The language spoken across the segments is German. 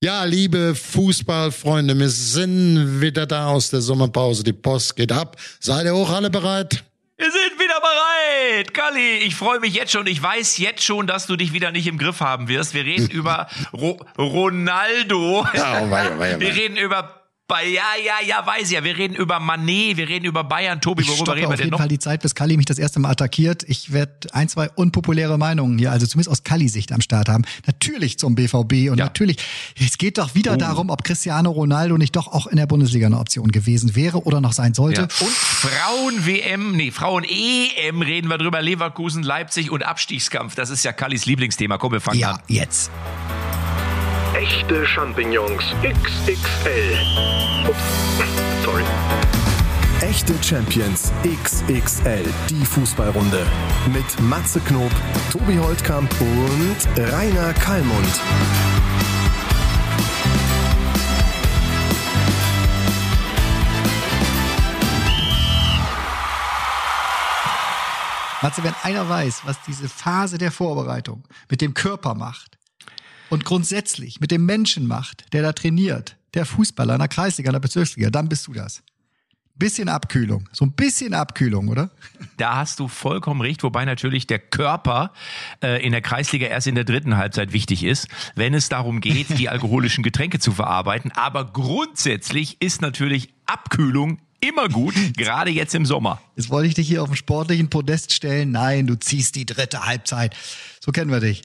Ja, liebe Fußballfreunde, wir sind wieder da aus der Sommerpause. Die Post geht ab. Seid ihr auch alle bereit? Wir sind wieder bereit. Kalli, ich freue mich jetzt schon. Ich weiß jetzt schon, dass du dich wieder nicht im Griff haben wirst. Wir reden über Ro Ronaldo. Ja, weia, weia, weia. Wir reden über ja, ja, ja, weiß ich ja. Wir reden über Manet, wir reden über Bayern. Tobi, Ich worüber stoppe reden wir auf denn jeden noch? Fall die Zeit, bis Kalli mich das erste Mal attackiert. Ich werde ein, zwei unpopuläre Meinungen hier, also zumindest aus Kalli-Sicht am Start haben. Natürlich zum BVB und Ja. natürlich, es geht doch wieder darum, ob Cristiano Ronaldo nicht doch auch in der Bundesliga eine Option gewesen wäre oder noch sein sollte. Ja. Und Frauen-WM, nee, Frauen-EM reden wir drüber. Leverkusen, Leipzig und Abstiegskampf. Das ist ja Kallis Lieblingsthema. Komm, wir fangen Ja, an. jetzt. Echte Champignons XXL. Ups, sorry. Echte Champions XXL, die Fußballrunde. Mit Matze Knob, Tobi Holtkamp und Rainer Kallmund. Matze, wenn einer weiß, was diese Phase der Vorbereitung mit dem Körper macht und grundsätzlich mit dem Menschen macht, der da trainiert, der Fußballer in der Kreisliga, in der Bezirksliga, dann bist du das. Bisschen Abkühlung. So ein bisschen Abkühlung, oder? Da hast du vollkommen recht, wobei natürlich der Körper äh, in der Kreisliga erst in der dritten Halbzeit wichtig ist, wenn es darum geht, die alkoholischen Getränke zu verarbeiten. Aber grundsätzlich ist natürlich Abkühlung immer gut, gerade jetzt im Sommer. Jetzt wollte ich dich hier auf den sportlichen Podest stellen. Nein, du ziehst die dritte Halbzeit. So kennen wir dich.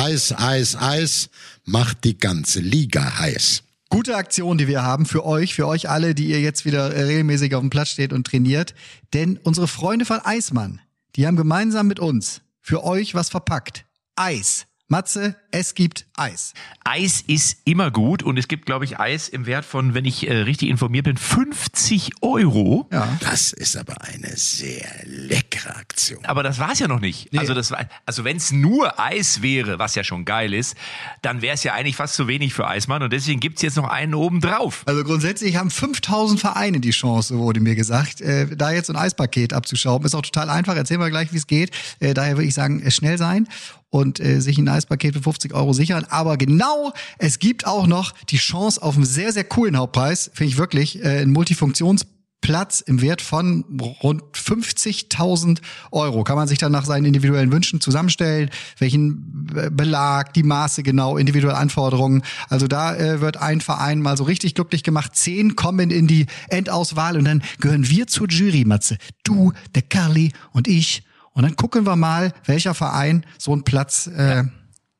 Eis, Eis, Eis macht die ganze Liga heiß. Gute Aktion, die wir haben für euch, für euch alle, die ihr jetzt wieder äh, regelmäßig auf dem Platz steht und trainiert. Denn unsere Freunde von Eismann, die haben gemeinsam mit uns für euch was verpackt. Eis. Matze, es gibt Eis. Eis ist immer gut und es gibt, glaube ich, Eis im Wert von, wenn ich äh, richtig informiert bin, 50 Euro. Ja. Das ist aber eine sehr leckere Aktion. Aber das war's ja noch nicht. Also das war, also wenn es nur Eis wäre, was ja schon geil ist, dann wäre es ja eigentlich fast zu wenig für Eismann und deswegen gibt's jetzt noch einen oben drauf. Also grundsätzlich haben 5000 Vereine die Chance, wurde mir gesagt, äh, da jetzt so ein Eispaket abzuschrauben. Ist auch total einfach. Erzählen wir gleich, wie es geht. Äh, daher würde ich sagen, äh, schnell sein und äh, sich ein Eispaket für 50 Euro sichern. Aber genau, es gibt auch noch die Chance auf einen sehr, sehr coolen Hauptpreis, finde ich wirklich, äh, ein Multifunktionsplatz im Wert von rund 50.000 Euro. Kann man sich dann nach seinen individuellen Wünschen zusammenstellen, welchen Belag, die Maße genau, individuelle Anforderungen. Also da äh, wird ein Verein mal so richtig glücklich gemacht. Zehn kommen in die Endauswahl und dann gehören wir zur Jury, Matze. Du, der Carly und ich. Und dann gucken wir mal, welcher Verein so einen Platz, äh,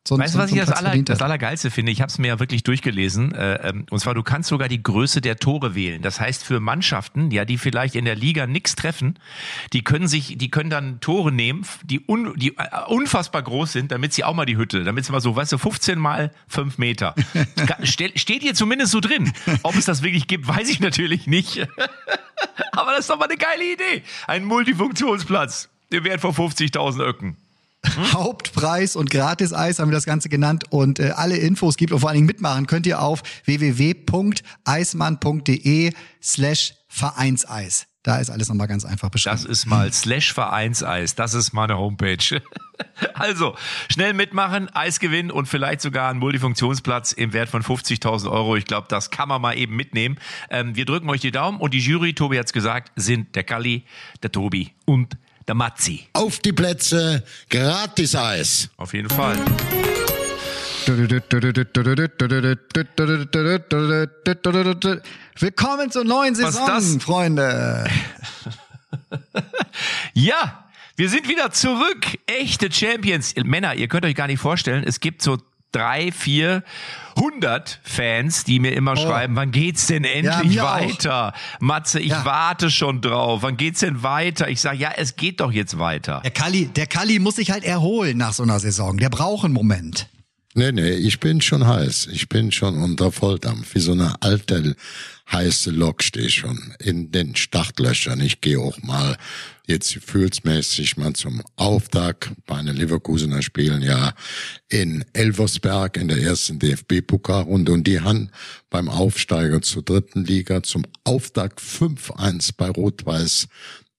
so, einen- Weißt so, du, was so ich das, aller, das. Allergeilste finde? Ich habe es mir ja wirklich durchgelesen. Äh, ähm, und zwar, du kannst sogar die Größe der Tore wählen. Das heißt, für Mannschaften, ja, die vielleicht in der Liga nichts treffen, die können sich, die können dann Tore nehmen, die, un, die äh, unfassbar groß sind, damit sie auch mal die Hütte, damit sie mal so, weißt du, 15 mal 5 Meter. Ste- Steht hier zumindest so drin. Ob es das wirklich gibt, weiß ich natürlich nicht. Aber das ist doch mal eine geile Idee. Ein Multifunktionsplatz. Der Wert von 50.000 Öcken. Hauptpreis und Gratis-Eis haben wir das Ganze genannt und äh, alle Infos gibt und vor allen Dingen mitmachen könnt ihr auf www.eismann.de slash Vereinseis. Da ist alles nochmal ganz einfach beschrieben. Das ist mal slash Vereinseis. Das ist meine Homepage. Also, schnell mitmachen, Eis gewinnen und vielleicht sogar einen Multifunktionsplatz im Wert von 50.000 Euro. Ich glaube, das kann man mal eben mitnehmen. Ähm, wir drücken euch die Daumen und die Jury, Tobi hat's gesagt, sind der Kalli, der Tobi und der Matzi. Auf die Plätze, gratis Eis. Auf jeden Fall. Willkommen zur neuen Was Saison, ist das? Freunde. Ja, wir sind wieder zurück. Echte Champions. Männer, ihr könnt euch gar nicht vorstellen, es gibt so drei, vier hundert Fans, die mir immer schreiben, wann geht's denn endlich auch. weiter? Matze, ich Ja. warte schon drauf. Wann geht's denn weiter? Ich sage, ja, es geht doch jetzt weiter. Der Kalli, der Kalli muss sich halt erholen nach so einer Saison. Der braucht einen Moment. Nee, nee, ich bin schon heiß. Ich bin schon unter Volldampf. Wie so eine alte, heiße Lok stehe ich schon in den Startlöchern. Ich gehe auch mal jetzt gefühlsmäßig mal zum Auftakt bei den Leverkusener Spielen ja in Elversberg in der ersten DFB-Pokalrunde und die haben beim Aufsteiger zur dritten Liga zum Auftakt 5-1 bei Rot-Weiß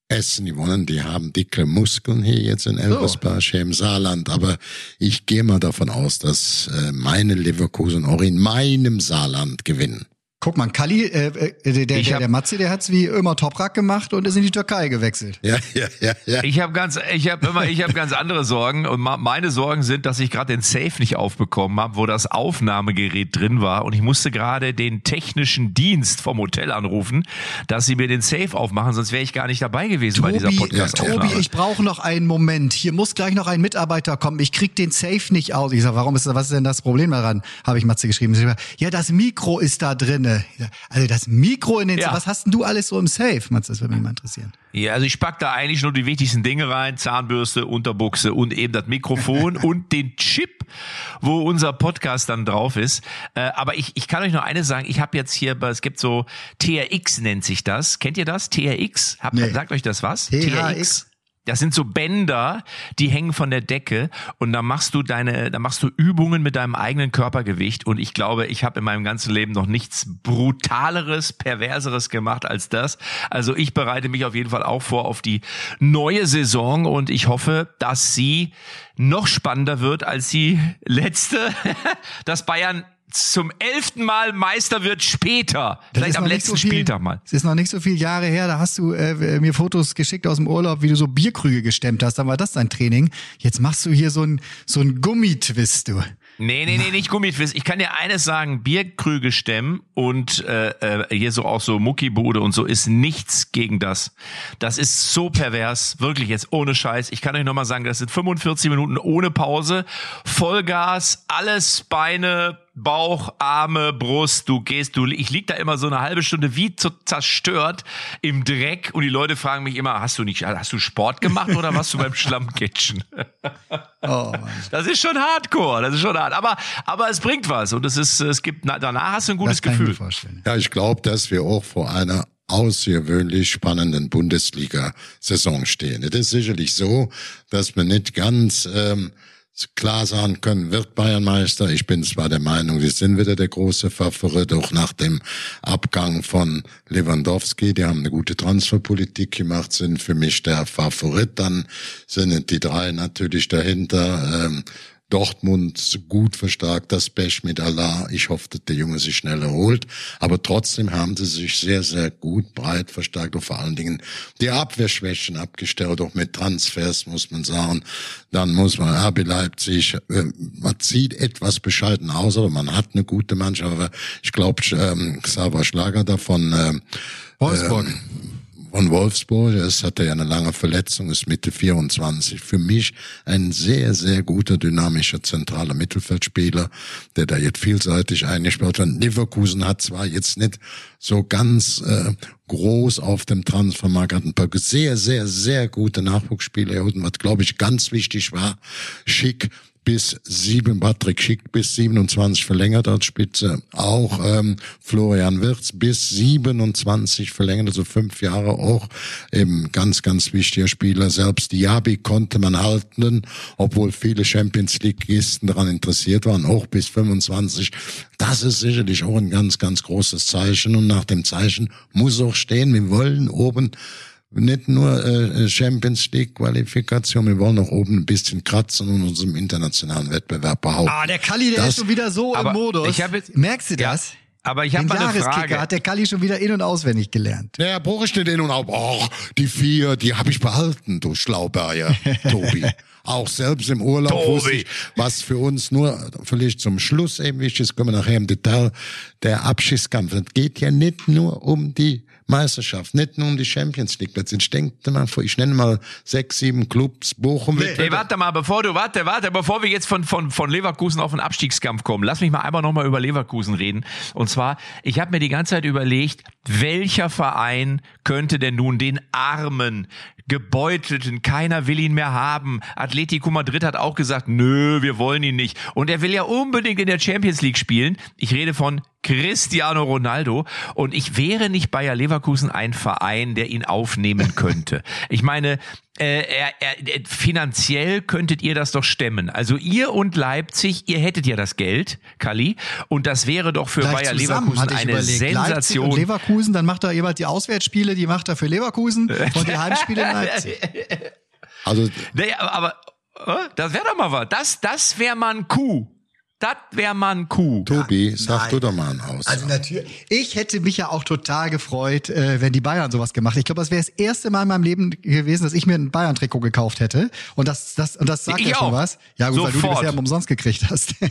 Essen gewonnen. Die haben dicke Muskeln hier jetzt in Elversberg, hier im Saarland. Aber ich gehe mal davon aus, dass äh, meine Leverkusen auch in meinem Saarland gewinnen. Guck mal, Kali, äh, äh, der, der, hab- der Matze, der hat's wie immer Toprak gemacht und ist in die Türkei gewechselt. Ja, ja, ja, ja. Ich habe ganz, ich habe immer, ich habe ganz andere Sorgen und meine Sorgen sind, dass ich gerade den Safe nicht aufbekommen habe, wo das Aufnahmegerät drin war und ich musste gerade den technischen Dienst vom Hotel anrufen, dass sie mir den Safe aufmachen, sonst wäre ich gar nicht dabei gewesen bei dieser Tobi, Podcast-Aufnahme. Tobi, ich brauche noch einen Moment. Hier muss gleich noch ein Mitarbeiter kommen. Ich krieg den Safe nicht aus. Ich sag, warum ist das, was ist denn das Problem daran? Habe ich Matze geschrieben. Ja, das Mikro ist da drinne. Ich sag, Also das Mikro in den, Ja. was hast denn du alles so im Safe? Matze, das würde mich mal interessieren. Ja, also ich pack da eigentlich nur die wichtigsten Dinge rein, Zahnbürste, Unterbuchse und eben das Mikrofon und den Chip, wo unser Podcast dann drauf ist. Äh, aber ich, ich kann euch noch eines sagen, ich habe jetzt hier, es gibt so TRX nennt sich das. Kennt ihr das? TRX? Habt, Nee. Sagt euch das was? THX? Das sind so Bänder, die hängen von der Decke und da machst du deine, da machst du Übungen mit deinem eigenen Körpergewicht und ich glaube, ich habe in meinem ganzen Leben noch nichts brutaleres, perverseres gemacht als das. Also ich bereite mich auf jeden Fall auch vor auf die neue Saison und ich hoffe, dass sie noch spannender wird als die letzte, dass Bayern zum elften Mal Meister wird später. Das Vielleicht am letzten so viel- Spieltag mal. Es ist noch nicht so viele Jahre her, da hast du äh, mir Fotos geschickt aus dem Urlaub, wie du so Bierkrüge gestemmt hast. Dann war das dein Training. Jetzt machst du hier so ein so ein Gummitwist, du. Nee, nee, nee, nicht Gummitwist. Ich kann dir eines sagen, Bierkrüge stemmen und äh, äh, hier so auch so Muckibude und so ist nichts gegen das. Das ist so pervers, wirklich jetzt ohne Scheiß. Ich kann euch nochmal sagen, das sind 45 Minuten ohne Pause, Vollgas, alles Beine, Bauch, Arme, Brust, du gehst, du, ich lieg da immer so eine halbe Stunde wie zu, zerstört im Dreck und die Leute fragen mich immer, hast du nicht, hast du Sport gemacht oder warst du beim Schlammkitchen? Oh, Mann. Das ist schon Hardcore, das ist schon hart. Aber, aber es bringt was und es ist, es gibt, na- danach hast du ein gutes Das kann ich mir Gefühl. vorstellen. Ja, ich glaube, dass wir auch vor einer außergewöhnlich spannenden Bundesliga-Saison stehen. Es ist sicherlich so, dass wir nicht ganz ähm, klar sagen können, wird Bayern Meister. Ich bin zwar der Meinung, sie sind wieder der große Favorit, auch nach dem Abgang von Lewandowski. Die haben eine gute Transferpolitik gemacht, sind für mich der Favorit. Dann sind die drei natürlich dahinter. Ähm, Dortmund gut verstärkt, das Pech mit Allah. Ich hoffe, dass der Junge sich schnell erholt. Aber trotzdem haben sie sich sehr, sehr gut breit verstärkt und vor allen Dingen die Abwehrschwächen abgestellt, auch mit Transfers, muss man sagen. Dann muss man, RB Leipzig, äh, man sieht etwas bescheiden aus, aber man hat eine gute Mannschaft. Aber ich glaube, ähm, Xaver Schlager davon, ähm, Wolfsburg. Von Wolfsburg. Es hatte ja eine lange Verletzung, ist Mitte 24. Für mich ein sehr, sehr guter, dynamischer, zentraler Mittelfeldspieler, der da jetzt vielseitig eingespielt hat. Leverkusen hat zwar jetzt nicht so ganz äh, groß auf dem Transfermarkt, hat ein paar sehr, sehr, sehr gute Nachwuchsspieler erhalten, was glaube ich ganz wichtig war. Schick bis sieben, Patrick Schick bis 27 verlängert als Spitze. Auch ähm, Florian Wirz bis 27 verlängert, also fünf Jahre auch eben ganz, ganz wichtiger Spieler. Selbst Diaby konnte man halten, obwohl viele Champions Leagueisten daran interessiert waren, auch bis 25. Das ist sicherlich auch ein ganz, ganz großes Zeichen und nach dem Zeichen muss auch stehen, wir wollen oben nicht nur äh, Champions League Qualifikation, wir wollen auch oben ein bisschen kratzen und unserem internationalen Wettbewerb behaupten. Ah, der Kalli, der Das- ist schon wieder so aber im Modus. ich jetzt- Merkst du Ja, das? aber ich hab Den mal eine Frage. hat der Kalli schon wieder in- und auswendig gelernt. Ja, brauche ich nicht in und auf. Och, die vier, die habe ich behalten, du Schlauberger, Tobi. Auch selbst im Urlaub Tobi. wusste ich, was für uns nur vielleicht zum Schluss eben wichtig ist, kommen wir nachher im Detail, der Abschiedskampf. Es geht ja nicht nur um die Meisterschaft, nicht nur um die Champions League Plätze. Ich denke mal, vor- ich nenne mal sechs, sieben Clubs, Bochum wird Hey, warte mal, bevor du, warte, warte, bevor wir jetzt von, von, von Leverkusen auf den Abstiegskampf kommen, lass mich mal einmal nochmal über Leverkusen reden. Und zwar, ich habe mir die ganze Zeit überlegt, welcher Verein könnte denn nun den armen, gebeutelten, keiner will ihn mehr haben. Atletico Madrid hat auch gesagt, nö, wir wollen ihn nicht. Und er will ja unbedingt in der Champions League spielen. Ich rede von Cristiano Ronaldo. Und ich wäre nicht Bayer Leverkusen ein Verein, der ihn aufnehmen könnte. Ich meine, äh, er, er, finanziell könntet ihr das doch stemmen. Also ihr und Leipzig, ihr hättet ja das Geld, Kali, und das wäre doch für Bayer zusammen, Leverkusen eine überlegt. Leipzig Sensation. und Leverkusen, dann macht er jeweils die Auswärtsspiele, die macht er für Leverkusen und die Heimspiele in Leipzig. Also Nee, aber, aber äh, das wäre doch mal was. Das, das wäre mal ein Coup. Das wäre mal ein Coup. Tobi, sag nein. du doch mal ein Aus. Also natürlich. Ich hätte mich ja auch total gefreut, äh, wenn die Bayern sowas gemacht. Ich glaube, das wäre das erste Mal in meinem Leben gewesen, dass ich mir ein Bayern-Trikot gekauft hätte. Und das, das, und das sagt Ich ja schon auch. was. Ja, gut, weil du die Sofort. bisher umsonst gekriegt hast.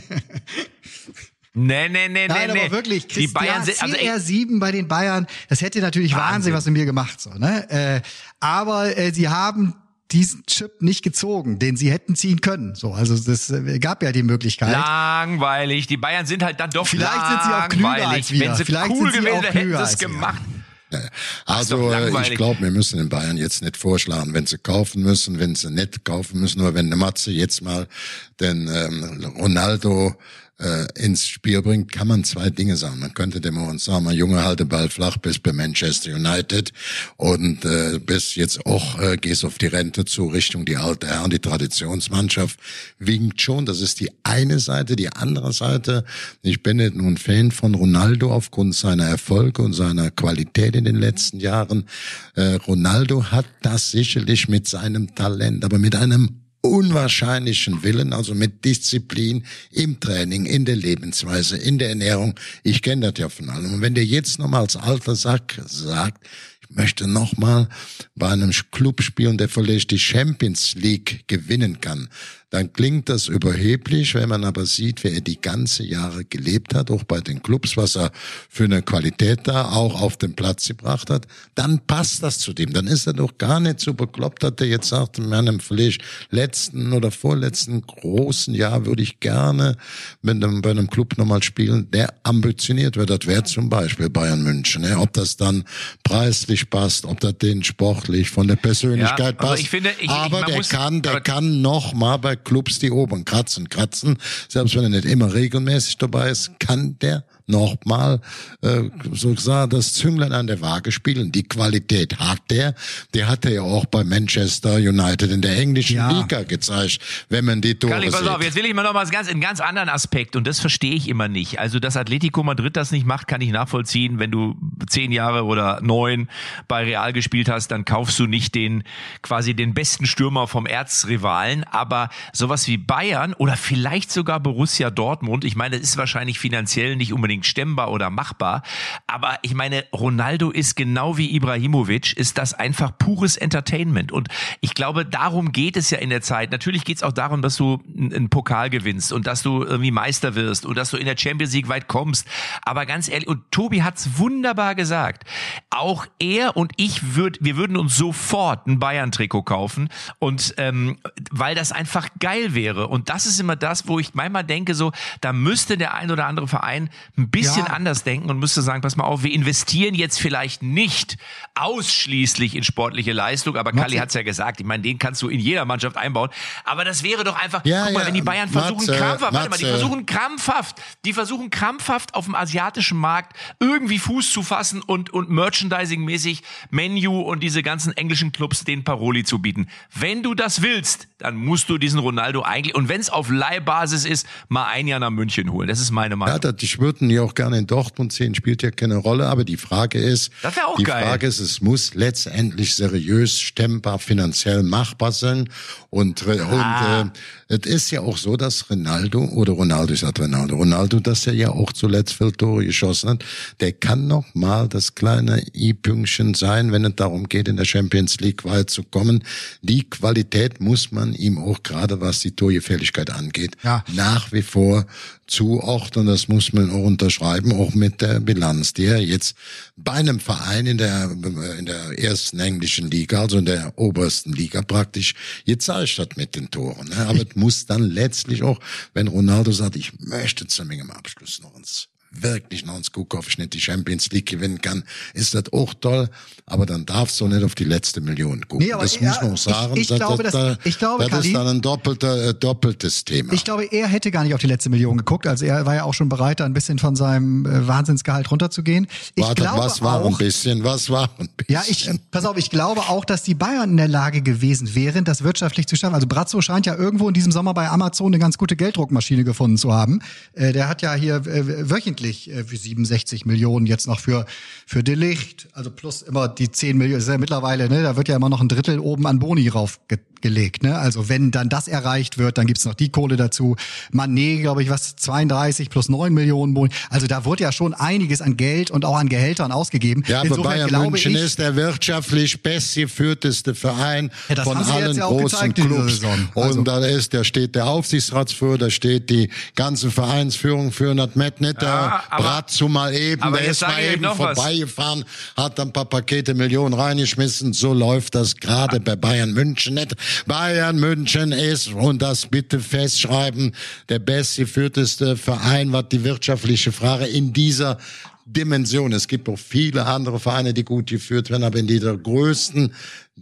Nee, nee, nee, Nein, nee, nee. aber wirklich, Die Bayern sind, also ich, CR7 bei den Bayern, das hätte natürlich Wahnsinn, Wahnsinn. was in mir gemacht, so, ne? Äh, aber äh, sie haben diesen Chip nicht gezogen, den sie hätten ziehen können. So, also das äh, gab ja die Möglichkeit. langweilig. Die Bayern sind halt dann doch Vielleicht sind sie auch klüger als wir. Wenn sie Vielleicht cool sind sie gewesen hätten sie es wir. gemacht. Also doch äh, ich glaube, wir müssen den Bayern jetzt nicht vorschlagen, wenn sie kaufen müssen, wenn sie nicht kaufen müssen, nur wenn der Matze jetzt mal den ähm, Ronaldo äh, ins Spiel bringt, kann man zwei Dinge sagen. Man könnte dem uns sagen, mal Junge, halte Ball flach, bis bei Manchester United und äh, bis jetzt auch äh, gehst auf die Rente zu Richtung die alte Herren, die Traditionsmannschaft winkt schon. Das ist die eine Seite. Die andere Seite, ich bin nun Fan von Ronaldo aufgrund seiner Erfolge und seiner Qualität in den letzten Jahren. Äh, Ronaldo hat das sicherlich mit seinem Talent, aber mit einem unwahrscheinlichen Willen, also mit Disziplin im Training, in der Lebensweise, in der Ernährung. Ich kenne das ja von allem. Und wenn der jetzt nochmal als alter Sack sagt, möchte nochmal bei einem Club spielen, der vielleicht die Champions League gewinnen kann, dann klingt das überheblich, wenn man aber sieht, wer er die ganze Jahre gelebt hat, auch bei den Clubs, was er für eine Qualität da auch auf den Platz gebracht hat, dann passt das zu dem. Dann ist er doch gar nicht so bekloppt, dass er jetzt sagt, in meinem vielleicht letzten oder vorletzten großen Jahr würde ich gerne mit einem, bei einem Club nochmal spielen, der ambitioniert wird. Das wäre zum Beispiel Bayern München. Ob das dann preislich passt, ob das den sportlich von der Persönlichkeit Ja, aber passt. ich finde, ich- ich- aber man der muss- kann, der kann noch mal bei Clubs die oberen kratzen, kratzen. Selbst wenn er nicht immer regelmäßig dabei ist, kann der noch mal äh, so gesagt das Zünglein an der Waage spielen. Die Qualität hat der. Der hat er ja auch bei Manchester United in der englischen Ja. Liga gezeigt, wenn man die Tore Karli, pass sieht. auf, jetzt will ich mal noch mal ganz, einen ganz anderen Aspekt und das verstehe ich immer nicht. Also, dass Atletico Madrid das nicht macht, kann ich nachvollziehen. Wenn du zehn Jahre oder neun bei Real gespielt hast, dann kaufst du nicht den, quasi den besten Stürmer vom Erzrivalen. Aber sowas wie Bayern oder vielleicht sogar Borussia Dortmund, ich meine, das ist wahrscheinlich finanziell nicht unbedingt stemmbar oder machbar. Aber ich meine, Ronaldo ist genau wie Ibrahimovic, ist das einfach pures Entertainment. Und ich glaube, darum geht es ja in der Zeit. Natürlich geht es auch darum, dass du einen Pokal gewinnst und dass du irgendwie Meister wirst und dass du in der Champions League weit kommst. Aber ganz ehrlich, und Tobi hat's wunderbar gesagt. Auch er und ich würd, wir würden uns sofort ein Bayern-Trikot kaufen und ähm, weil das einfach geil wäre. Und das ist immer das, wo ich manchmal denke, so, da müsste der ein oder andere Verein ein bisschen Ja. anders denken und müsste sagen, pass mal auf, wir investieren jetzt vielleicht nicht ausschließlich in sportliche Leistung, aber Kali hat's ja gesagt, ich meine, den kannst du in jeder Mannschaft einbauen. Aber das wäre doch einfach, Ja, guck mal, ja, wenn die Bayern versuchen Matze, krampfhaft, warte mal, die Matze. versuchen krampfhaft, die versuchen krampfhaft auf dem asiatischen Markt irgendwie Fuß zu fassen und, und Merchandising-mäßig Menu und diese ganzen englischen Clubs den Paroli zu bieten. Wenn du das willst, dann musst du diesen Ronaldo eigentlich, und wenn es auf Leihbasis ist, mal ein Jahr nach München holen. Das ist meine Meinung. Ja, das, ich würde ja auch gerne in Dortmund sehen, spielt ja keine Rolle, aber die Frage ist, Das wär auch die geil. Frage ist, es muss letztendlich seriös, stemmbar, finanziell machbar sein und, re- Ah. und äh, es ist ja auch so, dass Ronaldo, oder Ronaldo, ich sag Ronaldo, Ronaldo, dass er ja auch zuletzt viele Tore geschossen hat, der kann noch mal das kleine i-Pünktchen sein, wenn es darum geht, in der Champions League weit zu kommen. Die Qualität muss man ihm auch gerade, was die Torgefälligkeit angeht, Ja. nach wie vor zuordnen. Das muss man auch unterschreiben, auch mit der Bilanz, die er jetzt bei einem Verein in der, in der ersten englischen Liga, also in der obersten Liga praktisch gezeigt hat mit den Toren. ne? Aber es muss dann letztlich auch, wenn Ronaldo sagt, ich möchte zu meinem Abschluss noch ins wirklich noch ins Kuhkopf nicht die Champions League gewinnen kann, ist das auch toll. Aber dann darfst du nicht auf die letzte Million gucken. Nee, aber das er- muss man auch sagen. ich- ich das, glaube, das, das, ich glaube, das ist dann ein doppelter, äh, doppeltes Thema. Ich glaube, er hätte gar nicht auf die letzte Million geguckt. Also er war ja auch schon bereit, da ein bisschen von seinem äh, Wahnsinnsgehalt runterzugehen. Ich Warte, glaube was war ein auch, bisschen, was war ein bisschen. Ja, ich, pass auf, ich glaube auch, dass die Bayern in der Lage gewesen wären, das wirtschaftlich zu schaffen. Also Brazzo scheint ja irgendwo in diesem Sommer bei Amazon eine ganz gute Gelddruckmaschine gefunden zu haben. Äh, der hat ja hier äh, wöchentlich äh, für 67 Millionen jetzt noch für, für Delicht, also plus immer die 10 Millionen, ist ja mittlerweile, ne, da wird ja immer noch ein Drittel oben an Boni raufgelegt. Ne? Also wenn dann das erreicht wird, dann gibt's noch die Kohle dazu. Manet, glaube ich, was, 32 plus 9 Millionen Boni. Also da wurde ja schon einiges an Geld und auch an Gehältern ausgegeben. Ja, aber Insofern Bayern glaube München ich, ist der wirtschaftlich bestgeführteste Verein Ja, das von haben sie jetzt allen ja auch großen Clubs. Also- Und da ist, da steht der Aufsichtsratsführer, da steht die ganze Vereinsführung für nicht der Ja, aber- Bratzo mal eben, der jetzt ist mal eben noch was. vorbeigefahren, hat ein paar Pakete Millionen reingeschmissen. So läuft das gerade bei Bayern München nicht. Bayern München ist, und das bitte festschreiben, der bestgeführteste Verein, was die wirtschaftliche Frage in dieser Dimension. Es gibt auch viele andere Vereine, die gut geführt werden, aber in dieser größten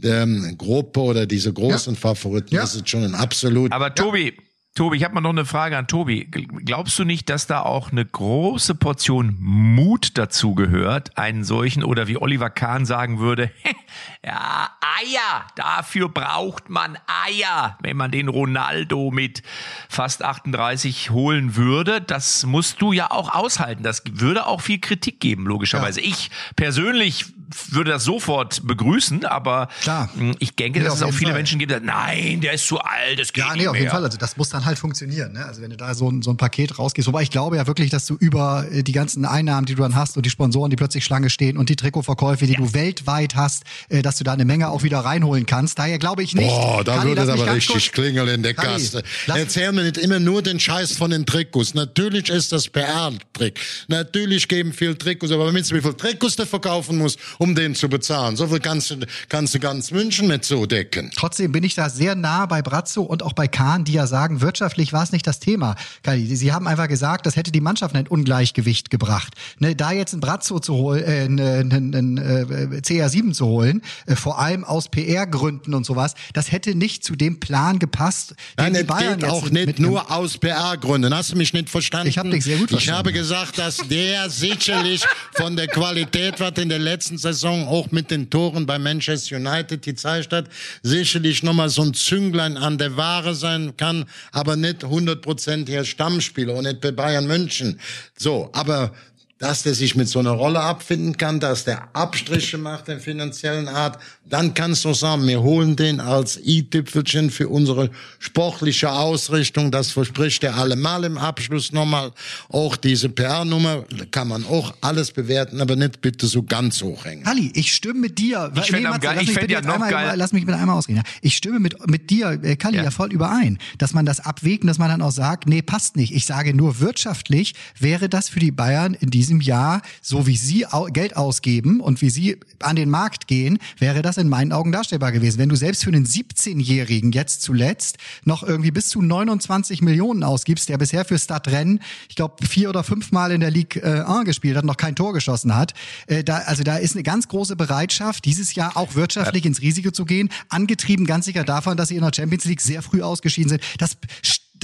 ähm, Gruppe oder diese großen Favoriten Ja. ist es schon ein absolut. Aber Tobi, Tobi, ich habe mal noch eine Frage an Tobi. Gl- Glaubst du nicht, dass da auch eine große Portion Mut dazu gehört, einen solchen oder wie Oliver Kahn sagen würde, ja, Eier, dafür braucht man Eier, wenn man den Ronaldo mit fast 38 holen würde. Das musst du ja auch aushalten. Das würde auch viel Kritik geben, logischerweise. Ich persönlich würde das sofort begrüßen, aber Klar. mh, ich denke, Nee, dass auf es auch viele Fall. Menschen gibt, die sagen, nein, der ist zu alt, das geht Ja, nicht nee, auf mehr. jeden Fall. Also das muss dann halt funktionieren. Ne? Also wenn du da so ein, so ein Paket rausgehst. Wobei ich glaube ja wirklich, dass du über äh, die ganzen Einnahmen, die du dann hast und die Sponsoren, die plötzlich Schlange stehen und die Trikotverkäufe, die du weltweit hast, äh, dass du da eine Menge auch wieder reinholen kannst. Daher glaube ich nicht. Boah, da Kali, würde es aber richtig klingeln in der Kali, Kasse. lass- Erzähl mir nicht immer nur den Scheiß von den Trikots. Natürlich ist das PR-Trick. Natürlich geben viel Trikots, aber wenn du wie viel Trikots du verkaufen musst, um den zu bezahlen, so viel kannst du, kannst du ganz München mit so decken. Trotzdem bin ich da sehr nah bei Brazzo und auch bei Kahn, die ja sagen, wirtschaftlich war es nicht das Thema. Kali, Sie haben einfach gesagt, das hätte die Mannschaft in ein Ungleichgewicht gebracht. Ne, da jetzt ein Brazzo zu holen, äh, einen, einen, einen äh, CR7 zu holen, äh, vor allem aus PR-Gründen und sowas, das hätte nicht zu dem Plan gepasst. den Nein, es Bayern geht jetzt auch nicht nur aus PR-Gründen. Hast du mich nicht verstanden? Ich hab dich sehr gut Ich verstanden. habe gesagt, dass der sicherlich von der Qualität, was in der letzten Saison auch mit den Toren bei Manchester United gezeigt hat, sicherlich nochmal so ein Zünglein an der Ware sein kann, aber nicht hundertprozentiger Stammspieler und nicht bei Bayern München. So, aber dass der sich mit so einer Rolle abfinden kann, dass der Abstriche macht der finanziellen Art, dann kannst du sagen, wir holen den als i-Tüpfelchen für unsere sportliche Ausrichtung. Das verspricht er allemal im Abschluss nochmal. Auch diese PR-Nummer kann man auch alles bewerten, aber nicht bitte so ganz hochhängen. Kali, ich stimme mit dir. Ich am Matze, geil- lass ich mich bitte ja noch einmal, geil- Lass mich bitte einmal ausreden. ja. Ich stimme mit, mit dir, äh, Kali, ja. Ja. voll überein, dass man das abwägt und dass man dann auch sagt, nee, passt nicht. Ich sage nur, wirtschaftlich wäre das für die Bayern in diesem Jahr, so wie sie Geld ausgeben und wie sie an den Markt gehen, wäre das in meinen Augen darstellbar gewesen. Wenn du selbst für einen 17-Jährigen jetzt zuletzt noch irgendwie bis zu 29 Millionen ausgibst, der bisher für Stadtrennen, ich glaube, vier oder fünfmal in der Ligue äh, 1 gespielt hat, noch kein Tor geschossen hat. Äh, da, also da ist eine ganz große Bereitschaft, dieses Jahr auch wirtschaftlich ins Risiko zu gehen, angetrieben ganz sicher davon, dass sie in der Champions League sehr früh ausgeschieden sind. Das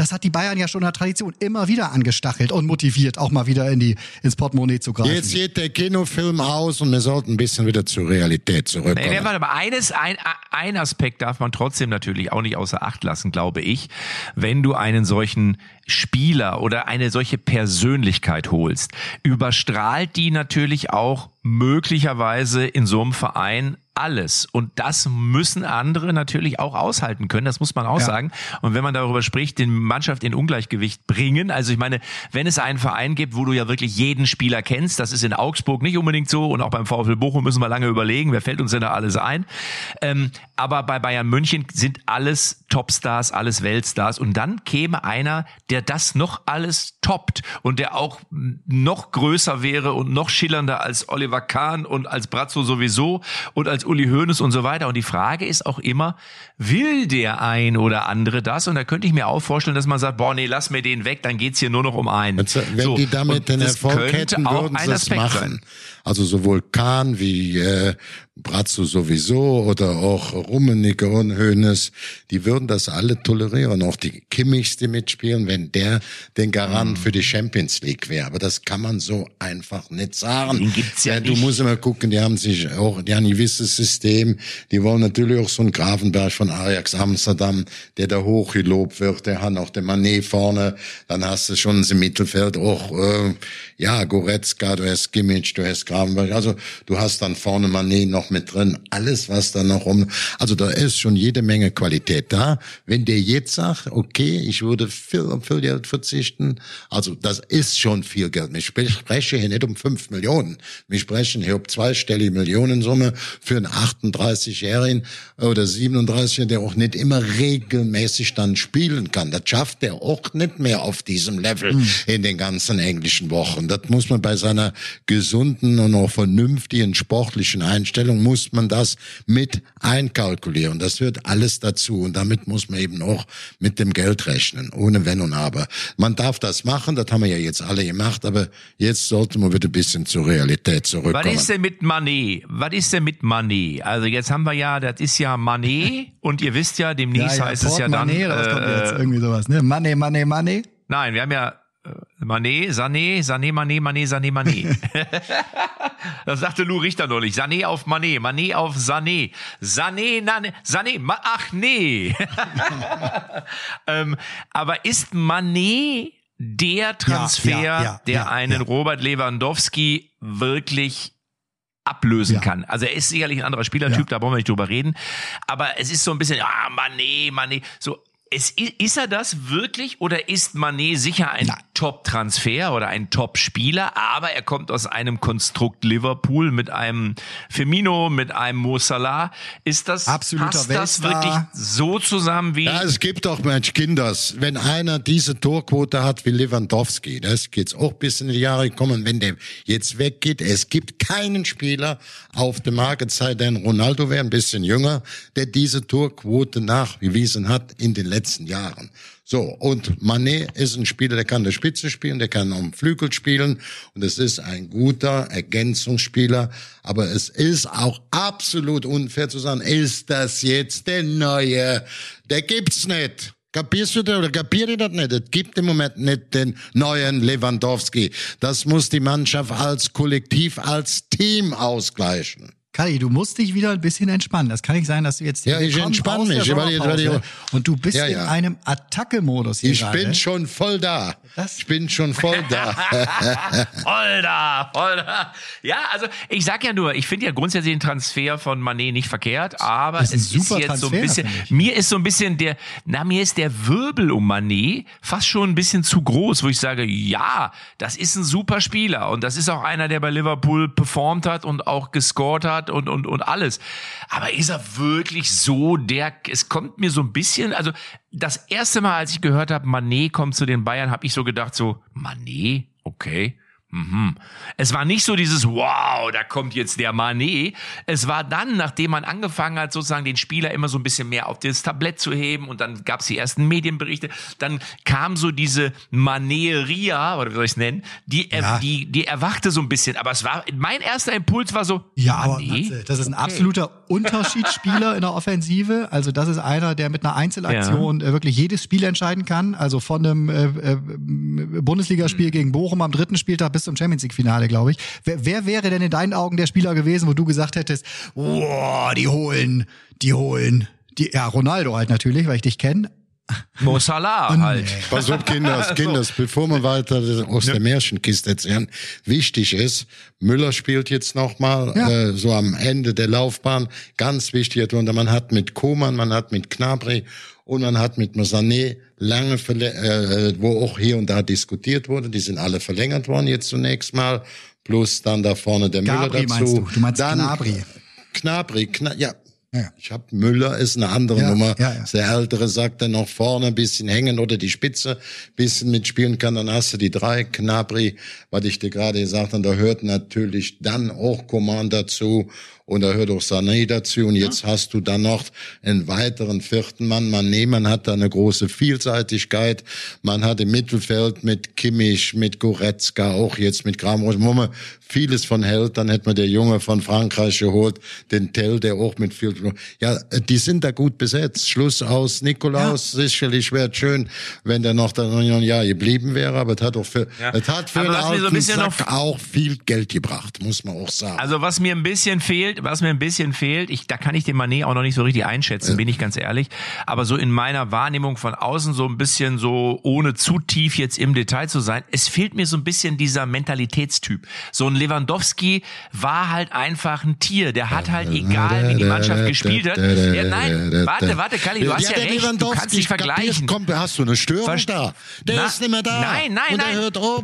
das hat die Bayern ja schon in der Tradition immer wieder angestachelt und motiviert, auch mal wieder in die, ins Portemonnaie zu greifen. Jetzt geht der Kinofilm aus und wir sollten ein bisschen wieder zur Realität Nee, nee, zurückkommen. warte mal, eines, ein, ein Aspekt darf man trotzdem natürlich auch nicht außer Acht lassen, glaube ich. Wenn du einen solchen Spieler oder eine solche Persönlichkeit holst, überstrahlt die natürlich auch möglicherweise in so einem Verein alles. Und das müssen andere natürlich auch aushalten können. Das muss man auch Ja. sagen. Und wenn man darüber spricht, den Mannschaft in Ungleichgewicht bringen. Also ich meine, wenn es einen Verein gibt, wo du ja wirklich jeden Spieler kennst, das ist in Augsburg nicht unbedingt so und auch beim VfL Bochum müssen wir lange überlegen, wer fällt uns denn da alles ein. Ähm, aber bei Bayern München sind alles Topstars, alles Weltstars. Und dann käme einer, der das noch alles toppt und der auch noch größer wäre und noch schillernder als Oliver Kahn und als Brazzo sowieso und als Uli Hoeneß und so weiter. Und die Frage ist auch immer, will der ein oder andere das? Und da könnte ich mir auch vorstellen, dass man sagt, boah, nee, lass mir den weg, dann geht's hier nur noch um einen. Wenn So, die damit und den das Erfolg könnte hätten, würden sie es machen. sein. Also sowohl Kahn wie äh, Brazzo sowieso oder auch Rummenigge und Hoeneß, die würden das alle tolerieren. Auch die Kimmichs, die mitspielen, wenn der den Garant Mhm. für die Champions League wäre. Aber das kann man so einfach nicht sagen. Den gibt's ja Du nicht. musst immer gucken, die haben sich auch, die haben ein gewisses System. Die wollen natürlich auch so einen Grafenberg von Ajax Amsterdam, der da hochgelobt wird. Der hat auch den Manet vorne. Dann hast du schon im Mittelfeld auch, äh, ja, Goretzka, du hast Kimmich, du hast Grafenberg. Also du hast dann vorne Manet noch mit drin. Alles, was da noch um, also da ist schon jede Menge Qualität da. Wenn der jetzt sagt, okay, ich würde viel, auf viel Geld verzichten, also das ist schon viel Geld. Ich spreche hier nicht um fünf Millionen. Wir sprechen hier um zweistellige Millionensumme für einen 38-Jährigen oder 37-Jährigen, der auch nicht immer regelmäßig dann spielen kann. Das schafft er auch nicht mehr auf diesem Level in den ganzen englischen Wochen. Das muss man bei seiner gesunden auch vernünftigen sportlichen Einstellung muss man das mit einkalkulieren. Das wird alles dazu und damit muss man eben auch mit dem Geld rechnen, ohne Wenn und Aber. Man darf das machen, das haben wir ja jetzt alle gemacht, aber jetzt sollte man wieder ein bisschen zur Realität Was zurückkommen. ist denn mit Manet? Was ist denn mit Manet? Also jetzt haben wir ja, das ist ja Manet und ihr wisst ja, demnächst heißt es ja dann. Portemonnaie oder was kommt jetzt? Äh, Irgendwie sowas, ne? Money, money, money. nein, wir haben ja äh, Manet, Sané, Sané, Manet, Manet, Sané, Manet. das sagte Lou Richter neulich. Sané auf Manet, Manet auf Sané. Sané, Nane, Sané, Ma ach nee. ähm, aber ist Manet der Transfer, ja, ja, der ja, einen ja. Robert Lewandowski wirklich ablösen Ja. kann. Also er ist sicherlich ein anderer Spielertyp, Ja. da brauchen wir nicht drüber reden. Aber es ist so ein bisschen, ah, Manet, Manet, so. Es, ist er das wirklich oder ist Manet sicher ein Top-Transfer oder ein Top-Spieler, aber er kommt aus einem Konstrukt Liverpool mit einem Firmino, mit einem Mo Salah. Ist das, Absoluter passt das wirklich so zusammen wie Ja, es gibt doch Mensch Kinders, wenn einer diese Torquote hat wie Lewandowski, das geht's auch bis in die Jahre kommen, wenn der jetzt weggeht. Es gibt keinen Spieler auf dem Markt, sei denn Ronaldo wäre ein bisschen jünger, der diese Torquote nachgewiesen hat in den letzten Jahren. So, und Manet ist ein Spieler, der kann der Spitze spielen, der kann am Flügel spielen und es ist ein guter Ergänzungsspieler, aber es ist auch absolut unfair zu sagen, ist das jetzt der neue, der gibt's nicht. Kapierst du das oder kapiert ihr das nicht? Es gibt im Moment nicht den neuen Lewandowski. Das muss die Mannschaft als Kollektiv, als Team ausgleichen. Kali, du musst dich wieder ein bisschen entspannen. Das kann nicht sein, dass du jetzt Ja, ich kommst entspann aus der mich, ich- ich- Sommerpause und du bist Ja, ja. in einem Attacke-Modus hier Ich gerade. bin schon voll da. Das- Ich bin schon voll da. Voll da, voll da. Ja, also ich sag ja nur, ich finde ja grundsätzlich den Transfer von Manet nicht verkehrt, aber ist es ist super jetzt so ein Transfer, bisschen, mir ist so ein bisschen der, na mir ist der Wirbel um Manet fast schon ein bisschen zu groß, wo ich sage, ja, das ist ein super Spieler und das ist auch einer, der bei Liverpool performt hat und auch gescored hat und und und alles. Aber ist er wirklich so der? Es kommt mir so ein bisschen, also das erste Mal, als ich gehört habe, Manet kommt zu den Bayern, habe ich so gedacht, so Manet, okay. Mhm. Es war nicht so dieses Wow, da kommt jetzt der Manet. Es war dann, nachdem man angefangen hat, sozusagen den Spieler immer so ein bisschen mehr auf das Tablett zu heben und dann gab es die ersten Medienberichte, dann kam so diese Maneria, oder wie soll ich es nennen, die, er, Ja. die, die erwachte so ein bisschen. Aber es war, mein erster Impuls war so, Ja, aber Manet? Matze, das ist ein absoluter Unterschiedsspieler in der Offensive. Also das ist einer, der mit einer Einzelaktion äh, wirklich jedes Spiel entscheiden kann. Also von einem äh, äh, Bundesligaspiel gegen Bochum am dritten Spieltag bis zum Champions League Finale, glaube ich. Wer, wer wäre denn in deinen Augen der Spieler gewesen, wo du gesagt hättest, boah, die holen, die holen, die, ja Ronaldo halt natürlich, weil ich dich kenne. Mo Salah halt. Pass auf, Kinders, Kinders, bevor wir weiter aus der Märchenkiste erzählen, wichtig ist, Müller spielt jetzt nochmal, Ja. äh, so am Ende der Laufbahn, ganz wichtig, und man hat mit Koman, man hat mit Knabri und man hat mit Sané lange, verlä- äh, wo auch hier und da diskutiert wurde, die sind alle verlängert worden jetzt zunächst mal, plus dann da vorne der Gabri Müller dazu. meinst du? Du meinst dann, Gnabry. Knabri, Kna ja, Ja. Ich habe Müller ist eine andere Ja, Nummer. ja, ja. Der ältere sagt dann noch vorne ein bisschen hängen oder die Spitze bisschen mitspielen kann. Dann hast du die drei Knabri, was ich dir gerade gesagt habe. Da hört natürlich dann auch Command dazu und da hört auch Sané dazu. Und jetzt hast du dann noch einen weiteren vierten Mann. Man nee, man hat da eine große Vielseitigkeit. Man hat im Mittelfeld mit Kimmich, mit Goretzka, auch jetzt mit Kramros, wo man vieles von hält. Dann hätte man der Junge von Frankreich geholt, den Tell, der auch mit viel, ja, die sind da gut besetzt. Schluss aus Nikolaus. Sicherlich wäre schön, wenn der noch dann noch ein Jahr geblieben wäre, aber es hat auch für, Ja. es hat für Aber mir so Sack auch viel Geld gebracht, muss man auch sagen. Also was mir ein bisschen fehlt, was mir ein bisschen fehlt, ich, da kann ich den Manet auch noch nicht so richtig einschätzen, bin ich ganz ehrlich. Aber so in meiner Wahrnehmung von außen so ein bisschen so, ohne zu tief jetzt im Detail zu sein, es fehlt mir so ein bisschen dieser Mentalitätstyp. So ein Lewandowski war halt einfach ein Tier. Der hat halt, egal wie die Mannschaft gespielt hat. Ja, nein, warte, warte, Kalli, du hast ja, recht, du kannst nicht vergleichen. Komm, hast du eine Störung Verst- da? Der Na, ist nicht mehr da. Nein, nein, Und nein. er hört auf.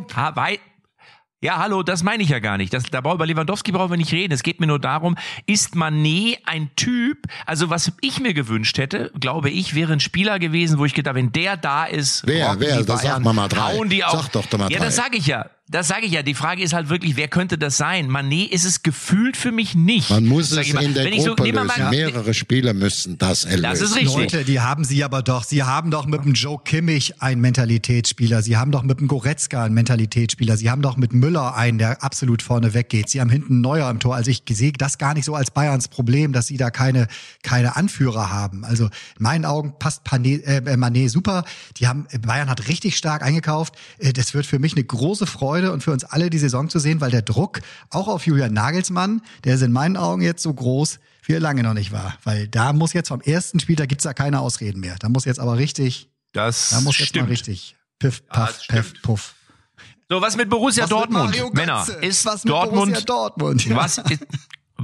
Ja, hallo, das meine ich ja gar nicht. Das, da brauchen über Lewandowski brauchen wir nicht reden. Es geht mir nur darum, ist Manet ein Typ, also was ich mir gewünscht hätte, glaube ich, wäre ein Spieler gewesen, wo ich gedacht, wenn der da ist, Wer, wer? Das Bayern, mal mal drei. die auch. Sag doch doch mal Ja, drei. das sage ich ja. Das sage ich ja. Die Frage ist halt wirklich, wer könnte das sein? Manet ist es gefühlt für mich nicht. Man muss es in der Wenn ich so- Gruppe wir lösen. mal- Mehrere Spieler müssen das erlösen. Das ist richtig. Leute, die haben sie aber doch. Sie haben doch mit dem Joe Kimmich einen Mentalitätsspieler. Sie haben doch mit dem Goretzka einen Mentalitätsspieler. Sie haben doch mit Müller einen, der absolut vorne weggeht. Sie haben hinten Neuer im Tor. Also ich sehe das gar nicht so als Bayerns Problem, dass sie da keine, keine Anführer haben. Also in meinen Augen passt Pane, äh, Manet super. Die haben, Bayern hat richtig stark eingekauft. Äh, Das wird für mich eine große Freude und für uns alle die Saison zu sehen, weil der Druck auch auf Julian Nagelsmann, der ist in meinen Augen jetzt so groß, wie er lange noch nicht war. Weil da muss jetzt vom ersten Spiel, da gibt's ja keine Ausreden mehr. Da muss jetzt aber richtig, Das da muss jetzt stimmt. mal richtig Piff, Ja, Paff, das Peff, stimmt. Puff. So, was mit Borussia Was mit Dortmund? Mario Männer, ist Was mit Dortmund, Borussia Dortmund? Ja. was ist,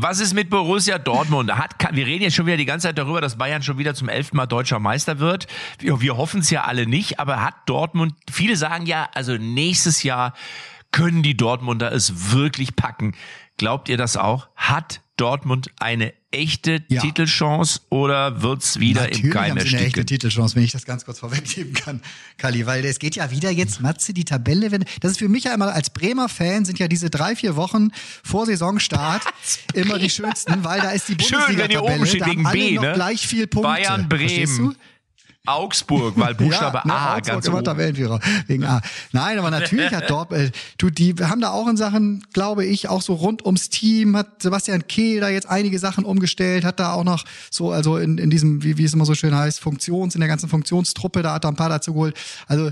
was ist mit Borussia Dortmund? Hat, wir reden jetzt schon wieder die ganze Zeit darüber, dass Bayern schon wieder zum elften Mal deutscher Meister wird. Wir, wir hoffen es ja alle nicht, aber hat Dortmund, viele sagen ja, also nächstes Jahr können die Dortmunder es wirklich packen. Glaubt ihr das auch? Hat Dortmund eine echte Ja. Titelchance oder wird's wieder Natürlich im Keim sie eine echte? Titelchance, wenn ich das ganz kurz vorwegnehmen kann, Kali, weil es geht ja wieder jetzt, Matze, die Tabelle, wenn, das ist für mich ja immer, als Bremer Fan sind ja diese drei, vier Wochen vor Saisonstart immer die schönsten, weil da ist die Schön, Bundesliga-Tabelle, wenn ihr oben steht da haben alle B, noch ne? gleich viel Punkte. Bayern, Verstehst Bremen. Augsburg, weil Buchstabe ja, ne, A Augsburg ganz immer oben. Tabellenführer wegen A. Nein, aber natürlich hat Dortmund, du, die haben da auch in Sachen, glaube ich, auch so rund ums Team, hat Sebastian Kehl da jetzt einige Sachen umgestellt, hat da auch noch so, also in, in diesem, wie, wie es immer so schön heißt, Funktions, in der ganzen Funktionstruppe, da hat er ein paar dazu geholt. Also,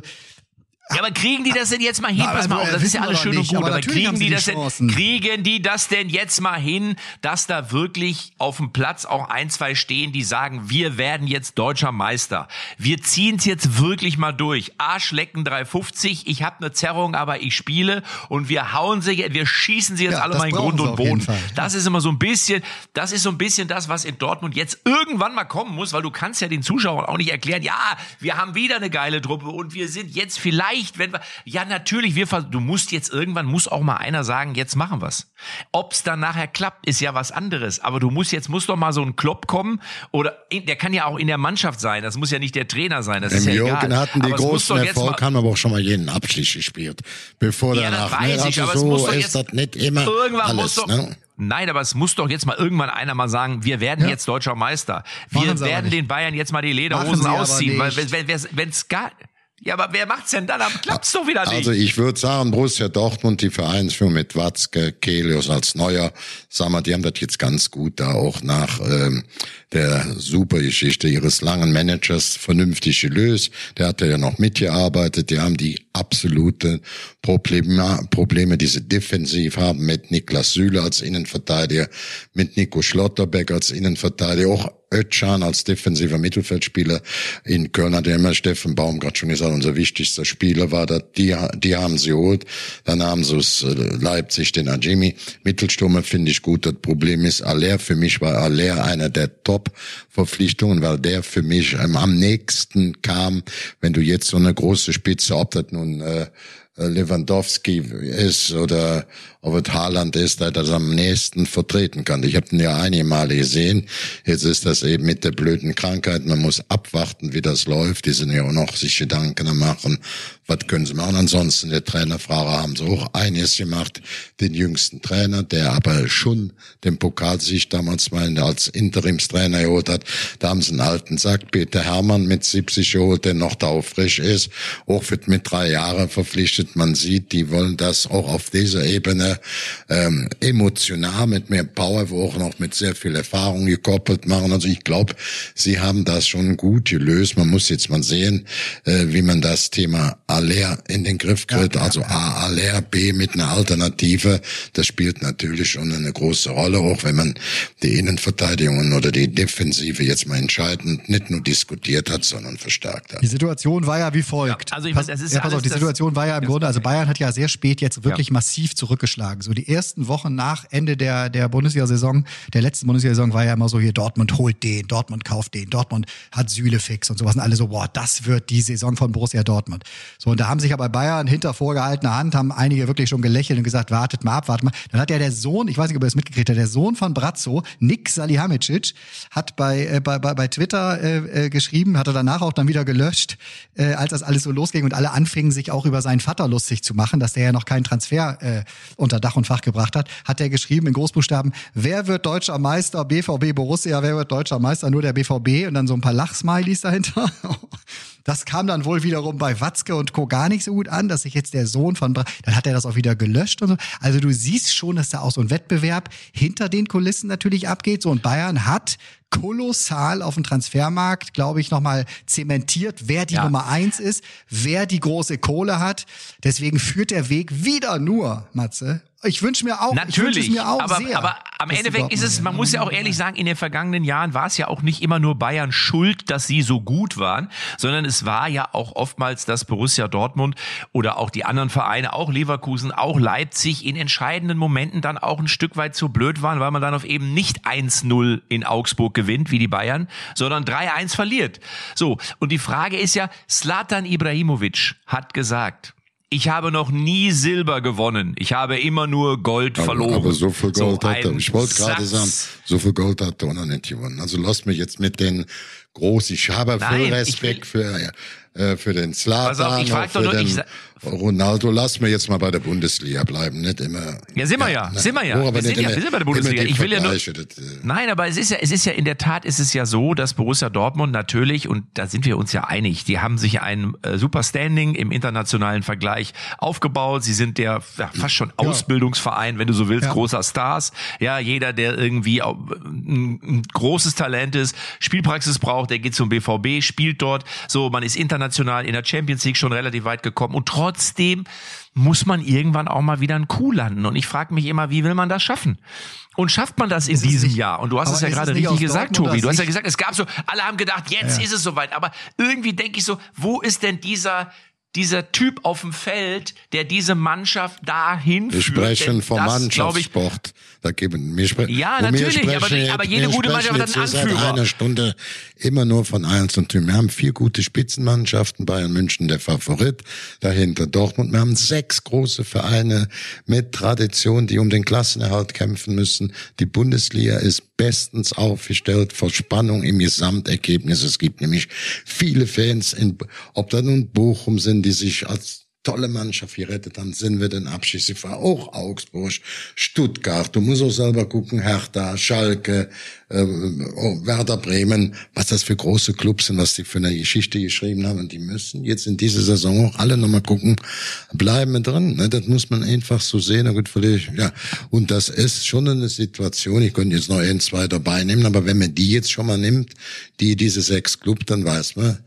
Ja, aber kriegen die das denn jetzt mal hin? Na, Pass mal auf, das ist ja alles schön und nicht, gut, aber aber kriegen die die das denn, kriegen die das denn jetzt mal hin, dass da wirklich auf dem Platz auch ein, zwei stehen, die sagen, wir werden jetzt deutscher Meister. Wir ziehen's jetzt wirklich mal durch. Arschlecken 350, ich habe eine Zerrung, aber ich spiele und wir hauen sie, wir schießen sie jetzt Ja, alle mal in Grund und Boden. Das ist immer so ein bisschen, das ist so ein bisschen das, was in Dortmund jetzt irgendwann mal kommen muss, weil du kannst ja den Zuschauern auch nicht erklären, ja, wir haben wieder eine geile Truppe und wir sind jetzt vielleicht, wenn wir, ja natürlich, wir, du musst jetzt irgendwann, muss auch mal einer sagen, jetzt machen wir's. Ob's dann nachher klappt, ist ja was anderes, aber du musst jetzt, muss doch mal so ein Klopp kommen oder, der kann ja auch in der Mannschaft sein, das muss ja nicht der Trainer sein, das Im ist ja Jürgen egal. hatten die Aber es großen Erfolg, haben aber auch schon mal jeden Abschluss gespielt. Bevor Ja, danach. das weiß ne? ich, also aber es so muss doch ist jetzt das nicht immer irgendwann alles. muss doch, ne? Nein, aber es muss doch jetzt mal irgendwann einer mal sagen, wir werden Ja. jetzt deutscher Meister. Wir werden den Bayern jetzt mal die Lederhosen ausziehen, weil wenn es gar ja, aber wer macht's denn dann? Dann klappt's doch wieder nicht. Also ich würde sagen, Borussia Dortmund, die Vereinsführung mit Watzke, Kelius als neuer, sagen wir, die haben das jetzt ganz gut da auch nach ähm, der Supergeschichte ihres langen Managers vernünftig gelöst. Der hat ja noch mitgearbeitet. Die haben die absolute Probleme, Probleme die sie defensiv haben mit Niklas Süle als Innenverteidiger, mit Nico Schlotterbeck als Innenverteidiger, auch Özcan als defensiver Mittelfeldspieler in Köln hat ja immer Steffen Baum gerade schon gesagt, unser wichtigster Spieler war das, die, die haben sie geholt. Dann haben sie äh, Leipzig den Ajimi. Mittelstürmer finde ich gut. Das Problem ist, Aller, für mich war Aller einer der Top-Verpflichtungen, weil der für mich am nächsten kam, wenn du jetzt so eine große Spitze, ob das nun äh, äh, Lewandowski ist oder ob es Haaland ist, der das am nächsten vertreten kann. Ich habe ihn ja einige Male gesehen. Jetzt ist das eben mit der blöden Krankheit. Man muss abwarten, wie das läuft. Die sind ja auch noch sich Gedanken am machen. Was können sie machen? Ansonsten, der Trainerfrage haben sie auch einiges gemacht. Den jüngsten Trainer, der aber schon den Pokal sich damals mal als Interimstrainer geholt hat. Da haben sie einen alten Sack, Peter Hermann mit 70 geholt, der noch da frisch ist. Auch wird mit drei Jahren verpflichtet. Man sieht, die wollen das auch auf dieser Ebene ähm, emotional mit mehr Power, wo auch noch mit sehr viel Erfahrung gekoppelt machen. Also ich glaube, sie haben das schon gut gelöst. Man muss jetzt mal sehen, äh, wie man das Thema Aller in den Griff kriegt. Ja, also A, Aller, B mit einer Alternative. Das spielt natürlich schon eine große Rolle, auch wenn man die Innenverteidigung oder die Defensive jetzt mal entscheidend nicht nur diskutiert hat, sondern verstärkt hat. Die Situation war ja wie folgt. Ja, also ich meine, es ist ja, pass auf, die Situation war ja im Grunde, also Bayern hat ja sehr spät jetzt wirklich ja. massiv zurückgeschlagen. So die ersten Wochen nach Ende der, der Bundesliga-Saison, der letzten Bundesliga-Saison war ja immer so hier, Dortmund holt den, Dortmund kauft den, Dortmund hat Süle fix und sowas und alle so, boah, das wird die Saison von Borussia Dortmund. So, und da haben sich aber Bayern hinter vorgehaltener Hand, haben einige wirklich schon gelächelt und gesagt, wartet mal ab, wartet mal. Dann hat ja der Sohn, ich weiß nicht, ob ihr das mitgekriegt habt, der Sohn von Brazzo, Nick Salihamidzic, hat bei, äh, bei, bei, bei Twitter äh, äh, geschrieben, hat er danach auch dann wieder gelöscht, äh, als das alles so losging und alle anfingen, sich auch über seinen Vater lustig zu machen, dass der ja noch keinen Transfer äh, unter Dach und Fach gebracht hat, hat er geschrieben in Großbuchstaben, wer wird deutscher Meister, BVB Borussia, wer wird deutscher Meister, nur der BVB und dann so ein paar Lachsmileys dahinter. Das kam dann wohl wiederum bei Watzke und Co. gar nicht so gut an, dass sich jetzt der Sohn von, Bra dann hat er das auch wieder gelöscht und so. Also du siehst schon, dass da auch so ein Wettbewerb hinter den Kulissen natürlich abgeht. So und Bayern hat kolossal auf dem Transfermarkt, glaube ich, nochmal zementiert, wer die ja. Nummer eins ist, wer die große Kohle hat. Deswegen führt der Weg wieder nur, Matze, ich wünsche mir auch, natürlich, ich mir auch aber, sehr, aber am Endeffekt ist es, man muss ja auch ehrlich sagen, in den vergangenen Jahren war es ja auch nicht immer nur Bayern schuld, dass sie so gut waren, sondern es war ja auch oftmals, dass Borussia Dortmund oder auch die anderen Vereine, auch Leverkusen, auch Leipzig in entscheidenden Momenten dann auch ein Stück weit zu blöd waren, weil man dann auf eben nicht 1-0 in Augsburg gewinnt, wie die Bayern, sondern 3-1 verliert. So. Und die Frage ist ja, Slatan Ibrahimovic hat gesagt, ich habe noch nie Silber gewonnen. Ich habe immer nur Gold aber, verloren. Aber so viel Gold so hat er. Ich wollte gerade sagen, so viel Gold hat er noch nicht gewonnen. Also lasst mich jetzt mit den groß. Ich habe Nein, voll Respekt für äh, für den Slatan, ich frag doch nur, den, ich, Ronaldo, lass mir jetzt mal bei der Bundesliga bleiben, nicht immer. Ja, sind wir ja, ja sind wir ja. Wir sind, ja wir sind bei der Bundesliga. Ich will ja nur, äh. Nein, aber es ist ja, es ist ja in der Tat, ist es ja so, dass Borussia Dortmund natürlich und da sind wir uns ja einig, die haben sich ein äh, super Standing im internationalen Vergleich aufgebaut. Sie sind der ja, fast schon. Ausbildungsverein, wenn du so willst, großer Stars. Ja, jeder, der irgendwie ein, ein großes Talent ist, Spielpraxis braucht, der geht zum BVB, spielt dort. So, man ist international in der Champions League schon relativ weit gekommen und trotzdem muss man irgendwann auch mal wieder einen Kuh landen. Und ich frage mich immer, wie will man das schaffen? Und schafft man das in diesem nicht, Jahr? Und du hast es ja gerade richtig gesagt, Tobi. Du hast ja gesagt, es gab so, alle haben gedacht, jetzt ja. ist es soweit. Aber irgendwie denke ich so, wo ist denn dieser, dieser Typ auf dem Feld, der diese Mannschaft dahin führt. Wir sprechen vom das, Mannschaftssport. Da geben, wir sprechen, ja, natürlich, sprechen, aber, aber, jede gute Mannschaft hat einen Anführer. Seit einer Stunde immer nur von einzelnen Teams. Wir haben vier gute Spitzenmannschaften, Bayern München der Favorit, dahinter Dortmund. Wir haben sechs große Vereine mit Tradition, die um den Klassenerhalt kämpfen müssen. Die Bundesliga ist bestens aufgestellt vor Spannung im Gesamtergebnis. Es gibt nämlich viele Fans, in, ob da nun Bochum sind, die sich als tolle Mannschaft gerettet haben, sind wir den Abschied. Sie war auch Augsburg, Stuttgart. Du musst auch selber gucken, Hertha, Schalke, äh, Werder Bremen, was das für große Clubs sind, was die für eine Geschichte geschrieben haben. Und die müssen jetzt in dieser Saison auch alle nochmal gucken, bleiben wir drin. Ne? Das muss man einfach so sehen. gut, ja. Und das ist schon eine Situation, ich könnte jetzt noch ein, zwei dabei nehmen, aber wenn man die jetzt schon mal nimmt, die diese sechs Club, dann weiß man,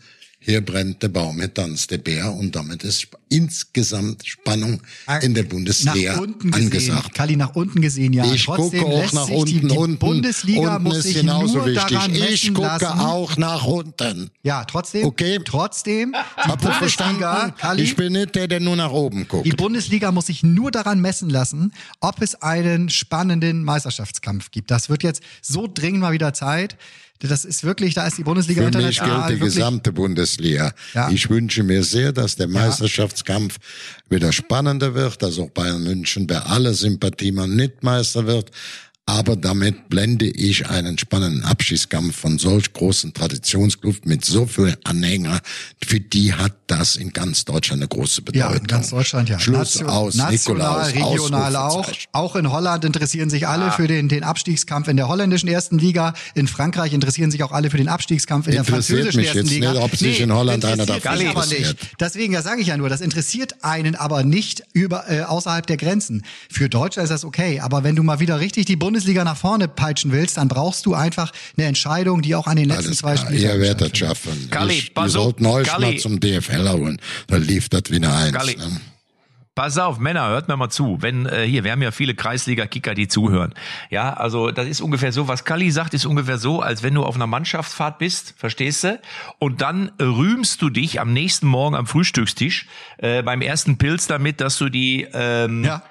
hier brennt der Baum, hier tanzt der Bär und damit ist insgesamt Spannung ah, in der Bundesliga nach unten gesehen, angesagt. Kali nach unten gesehen, ja. Ich Trotzdem gucke auch nach unten. Die, die unten, Bundesliga unten muss ist sich genauso nur wichtig. Daran ich gucke lassen. auch nach unten. Ja, trotzdem. Okay. Trotzdem. Habt ihr verstanden? Kali, ich bin nicht der, der nur nach oben guckt. Die Bundesliga muss sich nur daran messen lassen, ob es einen spannenden Meisterschaftskampf gibt. Das wird jetzt so dringend mal wieder Zeit Das ist wirklich, da ist die Bundesliga Für mich international gilt die wirklich, gesamte Bundesliga. Ja. Ich wünsche mir sehr, dass der Meisterschaftskampf wieder spannender wird, dass auch Bayern München bei aller Sympathie mal nicht Meister wird. Aber damit blende ich einen spannenden Abschießkampf von solch großen Traditionsclub mit so vielen Anhänger. Für die hat das in ganz Deutschland eine große Bedeutung. Ja, in ganz Deutschland, ja. Schluss Nation- aus, National, Nikolaus, regional auch. Auch in Holland interessieren sich alle für den, den Abstiegskampf in der holländischen ersten Liga. In Frankreich interessieren sich auch alle für den Abstiegskampf in der Interessiert französischen mich ersten jetzt Liga. nicht, ob sich in Holland einer mich aber interessiert. nicht. Deswegen, ja, sage ich ja nur, das interessiert einen aber nicht über äh, außerhalb der Grenzen. Für Deutschland ist das okay, aber wenn du mal wieder richtig die Bundesliga nach vorne peitschen willst, dann brauchst du einfach eine Entscheidung, die auch an den letzten Alles zwei klar, Spieltagen ihr werdet stattfindet. schaffen. Galli, ich, pass ihr auf, sollten euch Galli. mal zum DFL holen. Da lief das wieder eins. Galli. Ne? Pass auf, Männer, hört mir mal zu. Wenn äh, hier, wir haben ja viele Kreisliga-Kicker, die zuhören. Ja, also das ist ungefähr so, was Kalli sagt, ist ungefähr so, als wenn du auf einer Mannschaftsfahrt bist, verstehst du? Und dann rühmst du dich am nächsten Morgen am Frühstückstisch äh, beim ersten Pilz damit, dass du die ähm, Ja.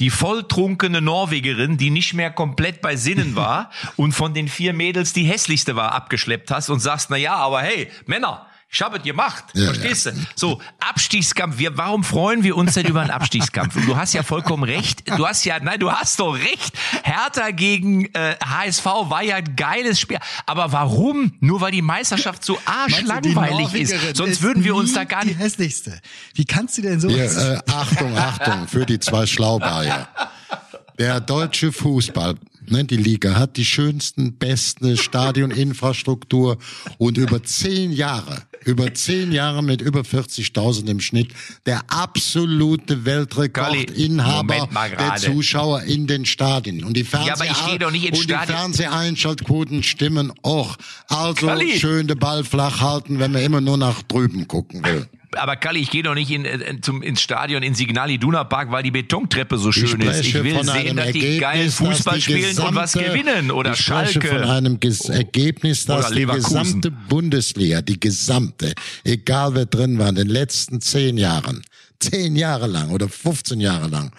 Die volltrunkene Norwegerin, die nicht mehr komplett bei Sinnen war und von den vier Mädels die hässlichste war, abgeschleppt hast und sagst, na ja, aber hey, Männer, ich habe es gemacht. Ja, Verstehst du? So, Abstiegskampf. Wir, warum freuen wir uns denn über einen Abstiegskampf? Und du hast ja vollkommen recht. Du hast ja, nein, du hast doch recht. Hertha gegen äh, HSV war ja ein geiles Spiel. Aber warum? Nur weil die Meisterschaft so die arschlangweilig ist. Sonst ist würden wir uns da gar die nicht. hässlichste. Wie kannst du denn so? Hier, äh, Achtung, Achtung, für die zwei Schlauberger. Der deutsche Fußball, ne, die Liga, hat die schönsten, besten Stadioninfrastruktur und über zehn Jahre, über zehn Jahre mit über 40.000 im Schnitt, der absolute Weltrekordinhaber der. Zuschauer in den Stadien. Und die Fernseh ins und die. Fernseheinschaltquoten stimmen auch. Also Galli. schön den Ball flach halten, wenn man immer nur nach drüben gucken will. Aber Kalli, ich gehe doch nicht in, äh, zum, ins Stadion in Signal Iduna Park, weil die Betontreppe so schön ist. Ich will von sehen, dass die Ergebnis, geil Fußball die spielen und was gesamte- gewinnen. Oder ich Schalke. von einem Ges Ergebnis, dass die gesamte Bundesliga, die gesamte, egal wer drin war, in den letzten zehn Jahren, zehn Jahre lang oder 15 Jahre lang,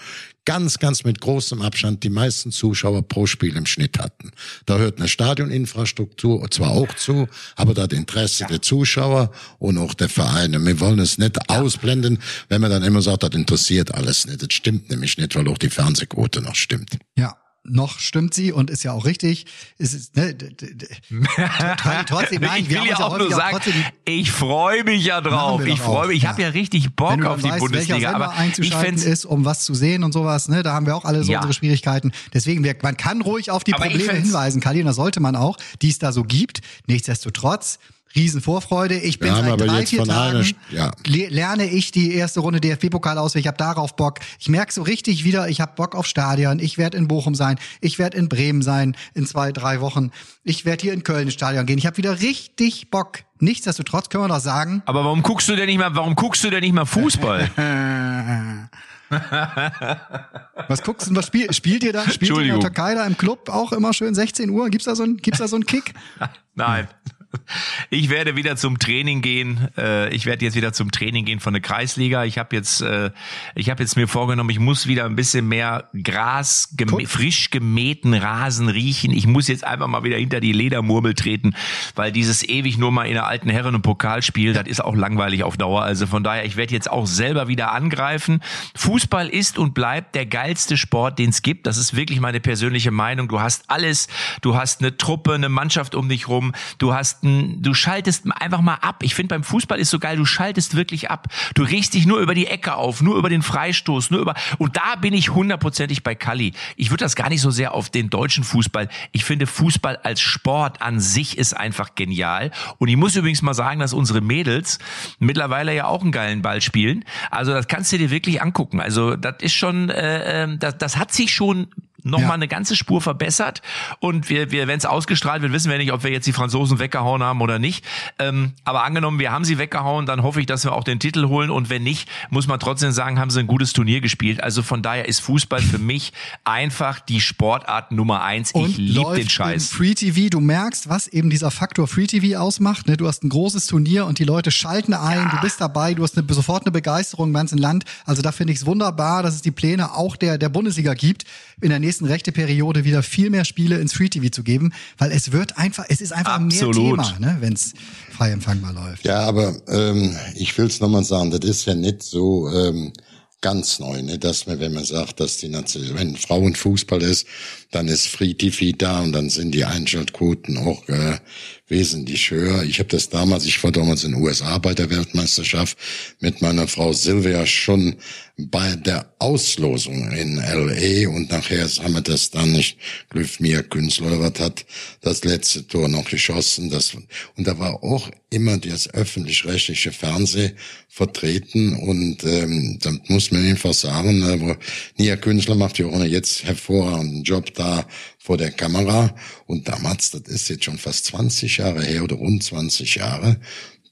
ganz, ganz mit großem Abstand die meisten Zuschauer pro Spiel im Schnitt hatten. Da hört eine Stadioninfrastruktur zwar auch zu, aber das Interesse der Zuschauer und auch der Vereine. Wir wollen es nicht ausblenden, wenn man dann immer sagt, das interessiert alles nicht. Das stimmt nämlich nicht, weil auch die Fernsehquote noch stimmt. Ja, noch stimmt sie und ist ja auch richtig. Es ist, ne, trotzdem, nein, ich will ja auch nur sagen, ich freue mich ja drauf. Ich freue mich. Ich habe ja richtig Bock auf die Bundesliga. Aber ich einzuschalten fänd's ist, um was zu sehen und sowas, ne, da haben wir auch alle so unsere Schwierigkeiten. Deswegen, man kann ruhig auf die ich Probleme hinweisen, Kali, und das sollte man auch, die es da so gibt. Nichtsdestotrotz, Riesenvorfreude. Ich bin haben seit drei, jetzt vier Tagen, ja. le- lerne ich die erste Runde DFB-Pokal aus. Ich habe darauf Bock. Ich merke so richtig wieder, ich habe Bock auf Stadion. Ich werde in Bochum sein. Ich werde in Bremen sein in zwei, drei Wochen. Ich werde hier in Köln ins Stadion gehen. Ich habe wieder richtig Bock. Nichtsdestotrotz können wir doch sagen, Aber warum guckst du denn nicht mal, warum guckst du denn nicht mal Fußball? was guckst du, was spiel, spielt ihr da? Spielt ihr in der Entschuldigung. Türkei da im Club auch immer schön 16 Uhr? Gibt's da so einen, gibt's da so einen Kick? Nein. Ich werde wieder zum Training gehen. Äh, Ich werde jetzt wieder zum Training gehen von der Kreisliga. Ich habe jetzt, äh, ich habe jetzt mir vorgenommen, ich muss wieder ein bisschen mehr Gras, gemä- frisch gemähten Rasen riechen. Ich muss jetzt einfach mal wieder hinter die Ledermurmel treten, weil dieses ewig nur mal in der alten Herren- und Pokalspiel, das ist auch langweilig auf Dauer. Also von daher, ich werde jetzt auch selber wieder angreifen. Fußball ist und bleibt der geilste Sport, den es gibt. Das ist wirklich meine persönliche Meinung. Du hast alles. Du hast eine Truppe, eine Mannschaft um dich rum. Du hast ein, du schaltest einfach mal ab. Ich finde beim Fußball ist so geil, du schaltest wirklich ab. Du regst dich nur über die Ecke auf, nur über den Freistoß, nur über, und da bin ich hundertprozentig bei Kalli. Ich würde das gar nicht so sehr auf den deutschen Fußball. Ich finde Fußball als Sport an sich ist einfach genial. Und ich muss übrigens mal sagen, dass unsere Mädels mittlerweile ja auch einen geilen Ball spielen. Also das kannst du dir wirklich angucken. Also das ist schon, äh, äh, das, das hat sich schon noch Ja. mal eine ganze Spur verbessert und wir, wir wenn es ausgestrahlt wird, wissen wir nicht, ob wir jetzt die Franzosen weggehauen haben oder nicht. Ähm, aber angenommen, wir haben sie weggehauen, dann hoffe ich, dass wir auch den Titel holen und wenn nicht, muss man trotzdem sagen, haben sie ein gutes Turnier gespielt. Also von daher ist Fußball für mich einfach die Sportart Nummer eins. Ich liebe den Scheiß. Free TV, du merkst, was eben dieser Faktor Free TV ausmacht. Ne? Du hast ein großes Turnier und die Leute schalten ein, du bist dabei, du hast eine, sofort eine Begeisterung im ganzen Land. Also da finde ich es wunderbar, dass es die Pläne auch der, der Bundesliga gibt, in der nächsten nächsten rechte Periode wieder viel mehr Spiele ins Free TV zu geben, weil es wird einfach, es ist einfach Absolut. mehr Thema, ne, wenn es frei empfangbar läuft. Ja, aber ähm, ich will's noch nochmal sagen, das ist ja nicht so ähm, ganz neu, ne? dass man, wenn man sagt, dass die Nation, wenn Frauenfußball ist, dann ist Free TV da und dann sind die Einschaltquoten auch äh, wesentlich höher. Ich habe das damals, ich war damals in den USA bei der Weltmeisterschaft mit meiner Frau Silvia schon bei der Auslosung in LA und nachher haben wir das dann nicht, Glück mir Künstler oder was hat das letzte Tor noch geschossen. Das, und da war auch immer das öffentlich-rechtliche Fernsehen vertreten. Und ähm, da muss man einfach sagen, aber Nia Künstler macht ja auch jetzt hervorragenden Job da vor der Kamera. Und damals, das ist jetzt schon fast 20 Jahre her oder rund 20 Jahre,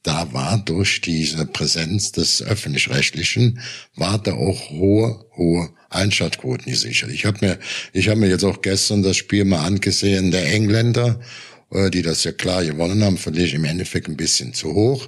da war durch diese Präsenz des öffentlich-rechtlichen war da auch hohe hohe Einschaltquoten gesichert. Ich habe mir ich habe mir jetzt auch gestern das Spiel mal angesehen der Engländer, äh, die das ja klar gewonnen haben, fand ich im Endeffekt ein bisschen zu hoch.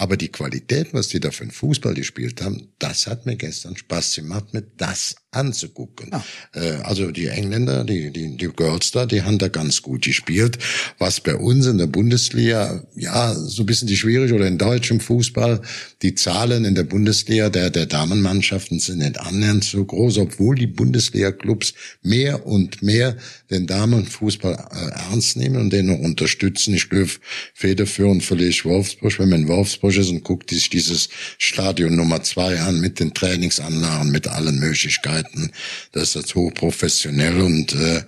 Aber die Qualität, was die da für einen Fußball gespielt haben, das hat mir gestern Spaß gemacht, mir das anzugucken. Ja. Äh, also die Engländer, die, die, die Girls da, die haben da ganz gut gespielt. Was bei uns in der Bundesliga, ja, so ein bisschen die schwierig oder in deutschem Fußball, die Zahlen in der Bundesliga der, der Damenmannschaften sind nicht annähernd so groß, obwohl die Bundesliga-Clubs mehr und mehr den Damenfußball äh, ernst nehmen und den auch unterstützen. Ich glaube, federführend verliere Wolfsburg, wenn man in Wolfsburg ist und guckt sich dieses Stadion Nummer zwei an mit den Trainingsanlagen, mit allen Möglichkeiten. Das ist jetzt hochprofessionell und äh,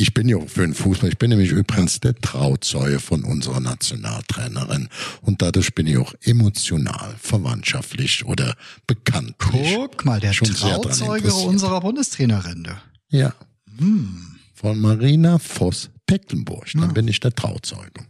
ich bin ja auch für den Fußball. Ich bin nämlich übrigens der Trauzeuge von unserer Nationaltrainerin. Und dadurch bin ich auch emotional, verwandtschaftlich oder bekanntlich. Guck mal, der Trauzeuge unserer Bundestrainerin. Ja. Hm. Von Marina Voss-Tecklenburg. Dann Ja. bin ich der Trauzeuge.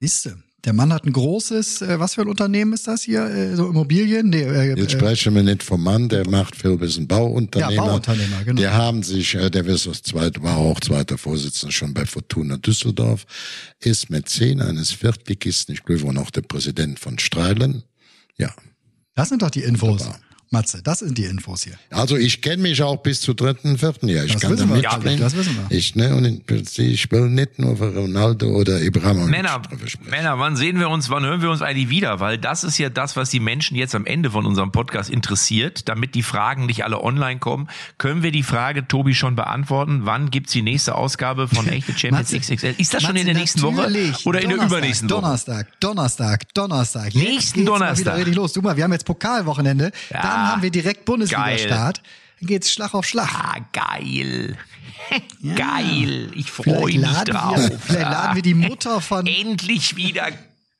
Siehste. Der Mann hat ein großes, äh, was für ein Unternehmen ist das hier? Äh, so Immobilien? Nee, äh, Jetzt äh, sprechen wir nicht vom Mann, der macht viel bis ein Bauunternehmer. Ja, Bauunternehmer, genau. Der haben sich, äh, der ist das zweite, war auch zweiter Vorsitzender schon bei Fortuna Düsseldorf, ist Mäzen eines Viertligisten, ich glaube auch noch der Präsident von Streilen. Ja. das sind doch die Infos. Wunderbar. Matze, das sind die Infos hier. Also ich kenne mich auch bis zu dritten, vierten Jahr. Ich Das kann wissen da wir, mitspielen. das wissen wir. Ich, ne, und ich, ich will nicht nur für Ronaldo oder Ibrahimovic Männer. Männer, wann sehen wir uns, wann hören wir uns eigentlich wieder? Weil das ist ja das, was die Menschen jetzt am Ende von unserem Podcast interessiert. Damit die Fragen nicht alle online kommen, können wir die Frage, Tobi, schon beantworten. Wann gibt's die nächste Ausgabe von Echte Champions Matze, XXL? Ist das schon in Matze, der nächsten Woche natürlich. oder in der Donnerstag, übernächsten Woche? Donnerstag, Donnerstag, Donnerstag. Jetzt Nächsten geht's mal Donnerstag. wieder richtig los. Du mal, wir haben jetzt Pokalwochenende. Ja, dann haben wir direkt Bundesliga-Start. Dann geht's Schlag auf Schlag. Ah, geil. Geil. Ich freue mich drauf. wir, vielleicht laden wir die Mutter von Endlich wieder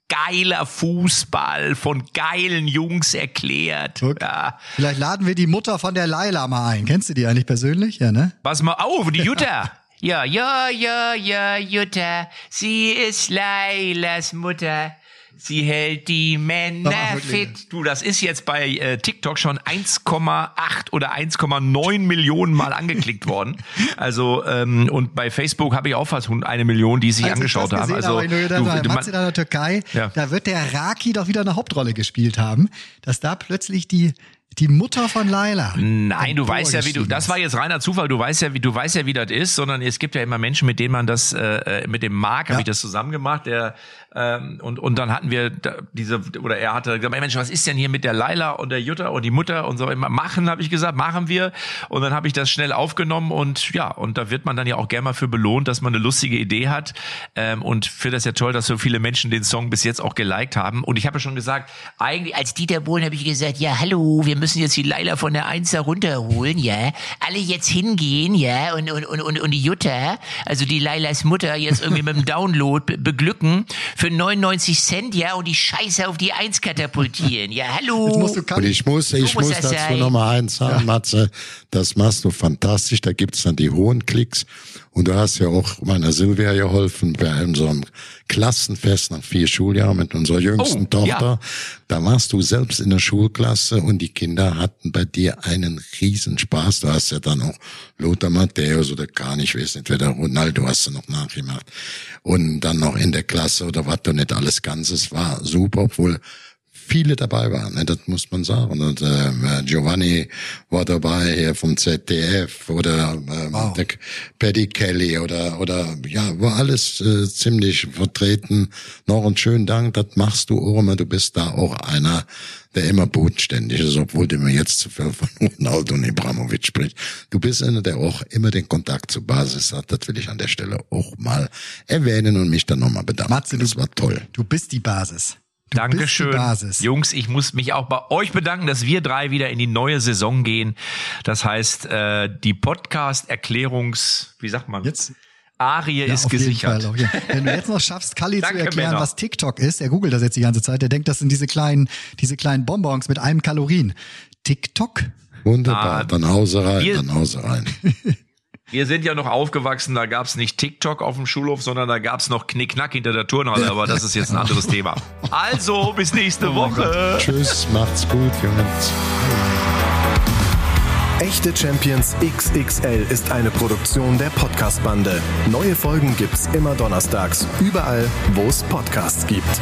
geiler Fußball von geilen Jungs erklärt. Guck. Ja. Vielleicht laden wir die Mutter von der Laila mal ein. Kennst du die eigentlich persönlich? Ja, ne? Pass mal auf, die Jutta. Ja, ja, ja, ja, Jutta. Sie ist Lailas Mutter. Sie hält die Männer fit. Du, das ist jetzt bei äh, TikTok schon 1,8 oder 1,9 Millionen Mal angeklickt worden. Also ähm, und bei Facebook habe ich auch fast eine Million, die sich Als ich angeschaut haben. Also habe, du, du, Matze in der Türkei, Ja. da wird der Raki doch wieder eine Hauptrolle gespielt haben, dass da plötzlich die die Mutter von Laila. Nein, du weißt ja, wie du. Das war jetzt reiner Zufall. Du weißt ja, wie du weißt ja, wie das ist. Sondern es gibt ja immer Menschen, mit denen man das, äh, mit dem Marc habe Ja. ich das zusammen gemacht. Der ähm, und und dann hatten wir diese oder er hatte gesagt, Mensch, was ist denn hier mit der Laila und der Jutta und die Mutter und so immer machen, habe ich gesagt, machen wir. Und dann habe ich das schnell aufgenommen und ja und da wird man dann ja auch gerne mal für belohnt, dass man eine lustige Idee hat. Ähm, und finde das ja toll, dass so viele Menschen den Song bis jetzt auch geliked haben. Und ich habe ja schon gesagt, eigentlich als Dieter Bohlen habe ich gesagt, ja hallo, wir müssen jetzt die Laila von der Eins da runterholen, ja. Alle jetzt hingehen, ja, und, und, und, und, die Jutta, also die Lailas Mutter, jetzt irgendwie mit dem Download be beglücken für 99 Cent, ja, und die Scheiße auf die Eins katapultieren. Ja, hallo. Jetzt musst du Und ich muss, ich muss muss das dazu sein. noch mal eins sagen, Matze, das machst du fantastisch, da gibt's dann die hohen Klicks und du hast ja auch meiner Silvia geholfen bei unserem Klassenfest nach vier Schuljahren mit unserer jüngsten Oh, Tochter. ja. Da warst du selbst in der Schulklasse und die Kinder hatten bei dir einen Riesenspaß. Du hast ja dann auch Lothar Matthäus oder gar nicht, ich weiß nicht, wer der Ronaldo hast du noch nachgemacht. Und dann noch in der Klasse oder was du nicht alles Ganzes war super, obwohl viele dabei waren, ne? das muss man sagen. Und äh, Giovanni war dabei hier vom ZDF oder ähm, Wow. der Paddy Kelly oder oder ja, war alles äh, ziemlich vertreten. Noch einen schönen Dank, das machst du auch immer. Du bist da auch einer, der immer bodenständig ist, obwohl du mir jetzt zu viel von Ronaldo und Ibrahimovic spricht. Du bist einer, der auch immer den Kontakt zur Basis hat. Das will ich an der Stelle auch mal erwähnen und mich dann nochmal bedanken. Matze, du- das war toll. Du bist die Basis. Du bist Dankeschön. die Basis. Jungs, ich muss mich auch bei euch bedanken, dass wir drei wieder in die neue Saison gehen. Das heißt, äh, die Podcast-Erklärungs, wie sagt man? Jetzt Arie Ja, ist auf jeden gesichert. Fall auch, ja. Wenn du jetzt noch schaffst, Kalli zu erklären, Männer. was TikTok ist, er googelt das jetzt die ganze Zeit, der denkt, das sind diese kleinen, diese kleinen Bonbons mit einem Kalorien. TikTok? Wunderbar, Ah, dann Hause rein, wir- dann Hause rein. Wir sind ja noch aufgewachsen, da gab's nicht TikTok auf dem Schulhof, sondern da gab's noch Knickknack hinter der Turnhalle, aber das ist jetzt ein anderes Thema. Also, bis nächste Woche. Tschüss, macht's gut, Jungs. Echte Champions XXL ist eine Produktion der Podcast-Bande. Neue Folgen gibt's immer donnerstags, überall, wo es Podcasts gibt.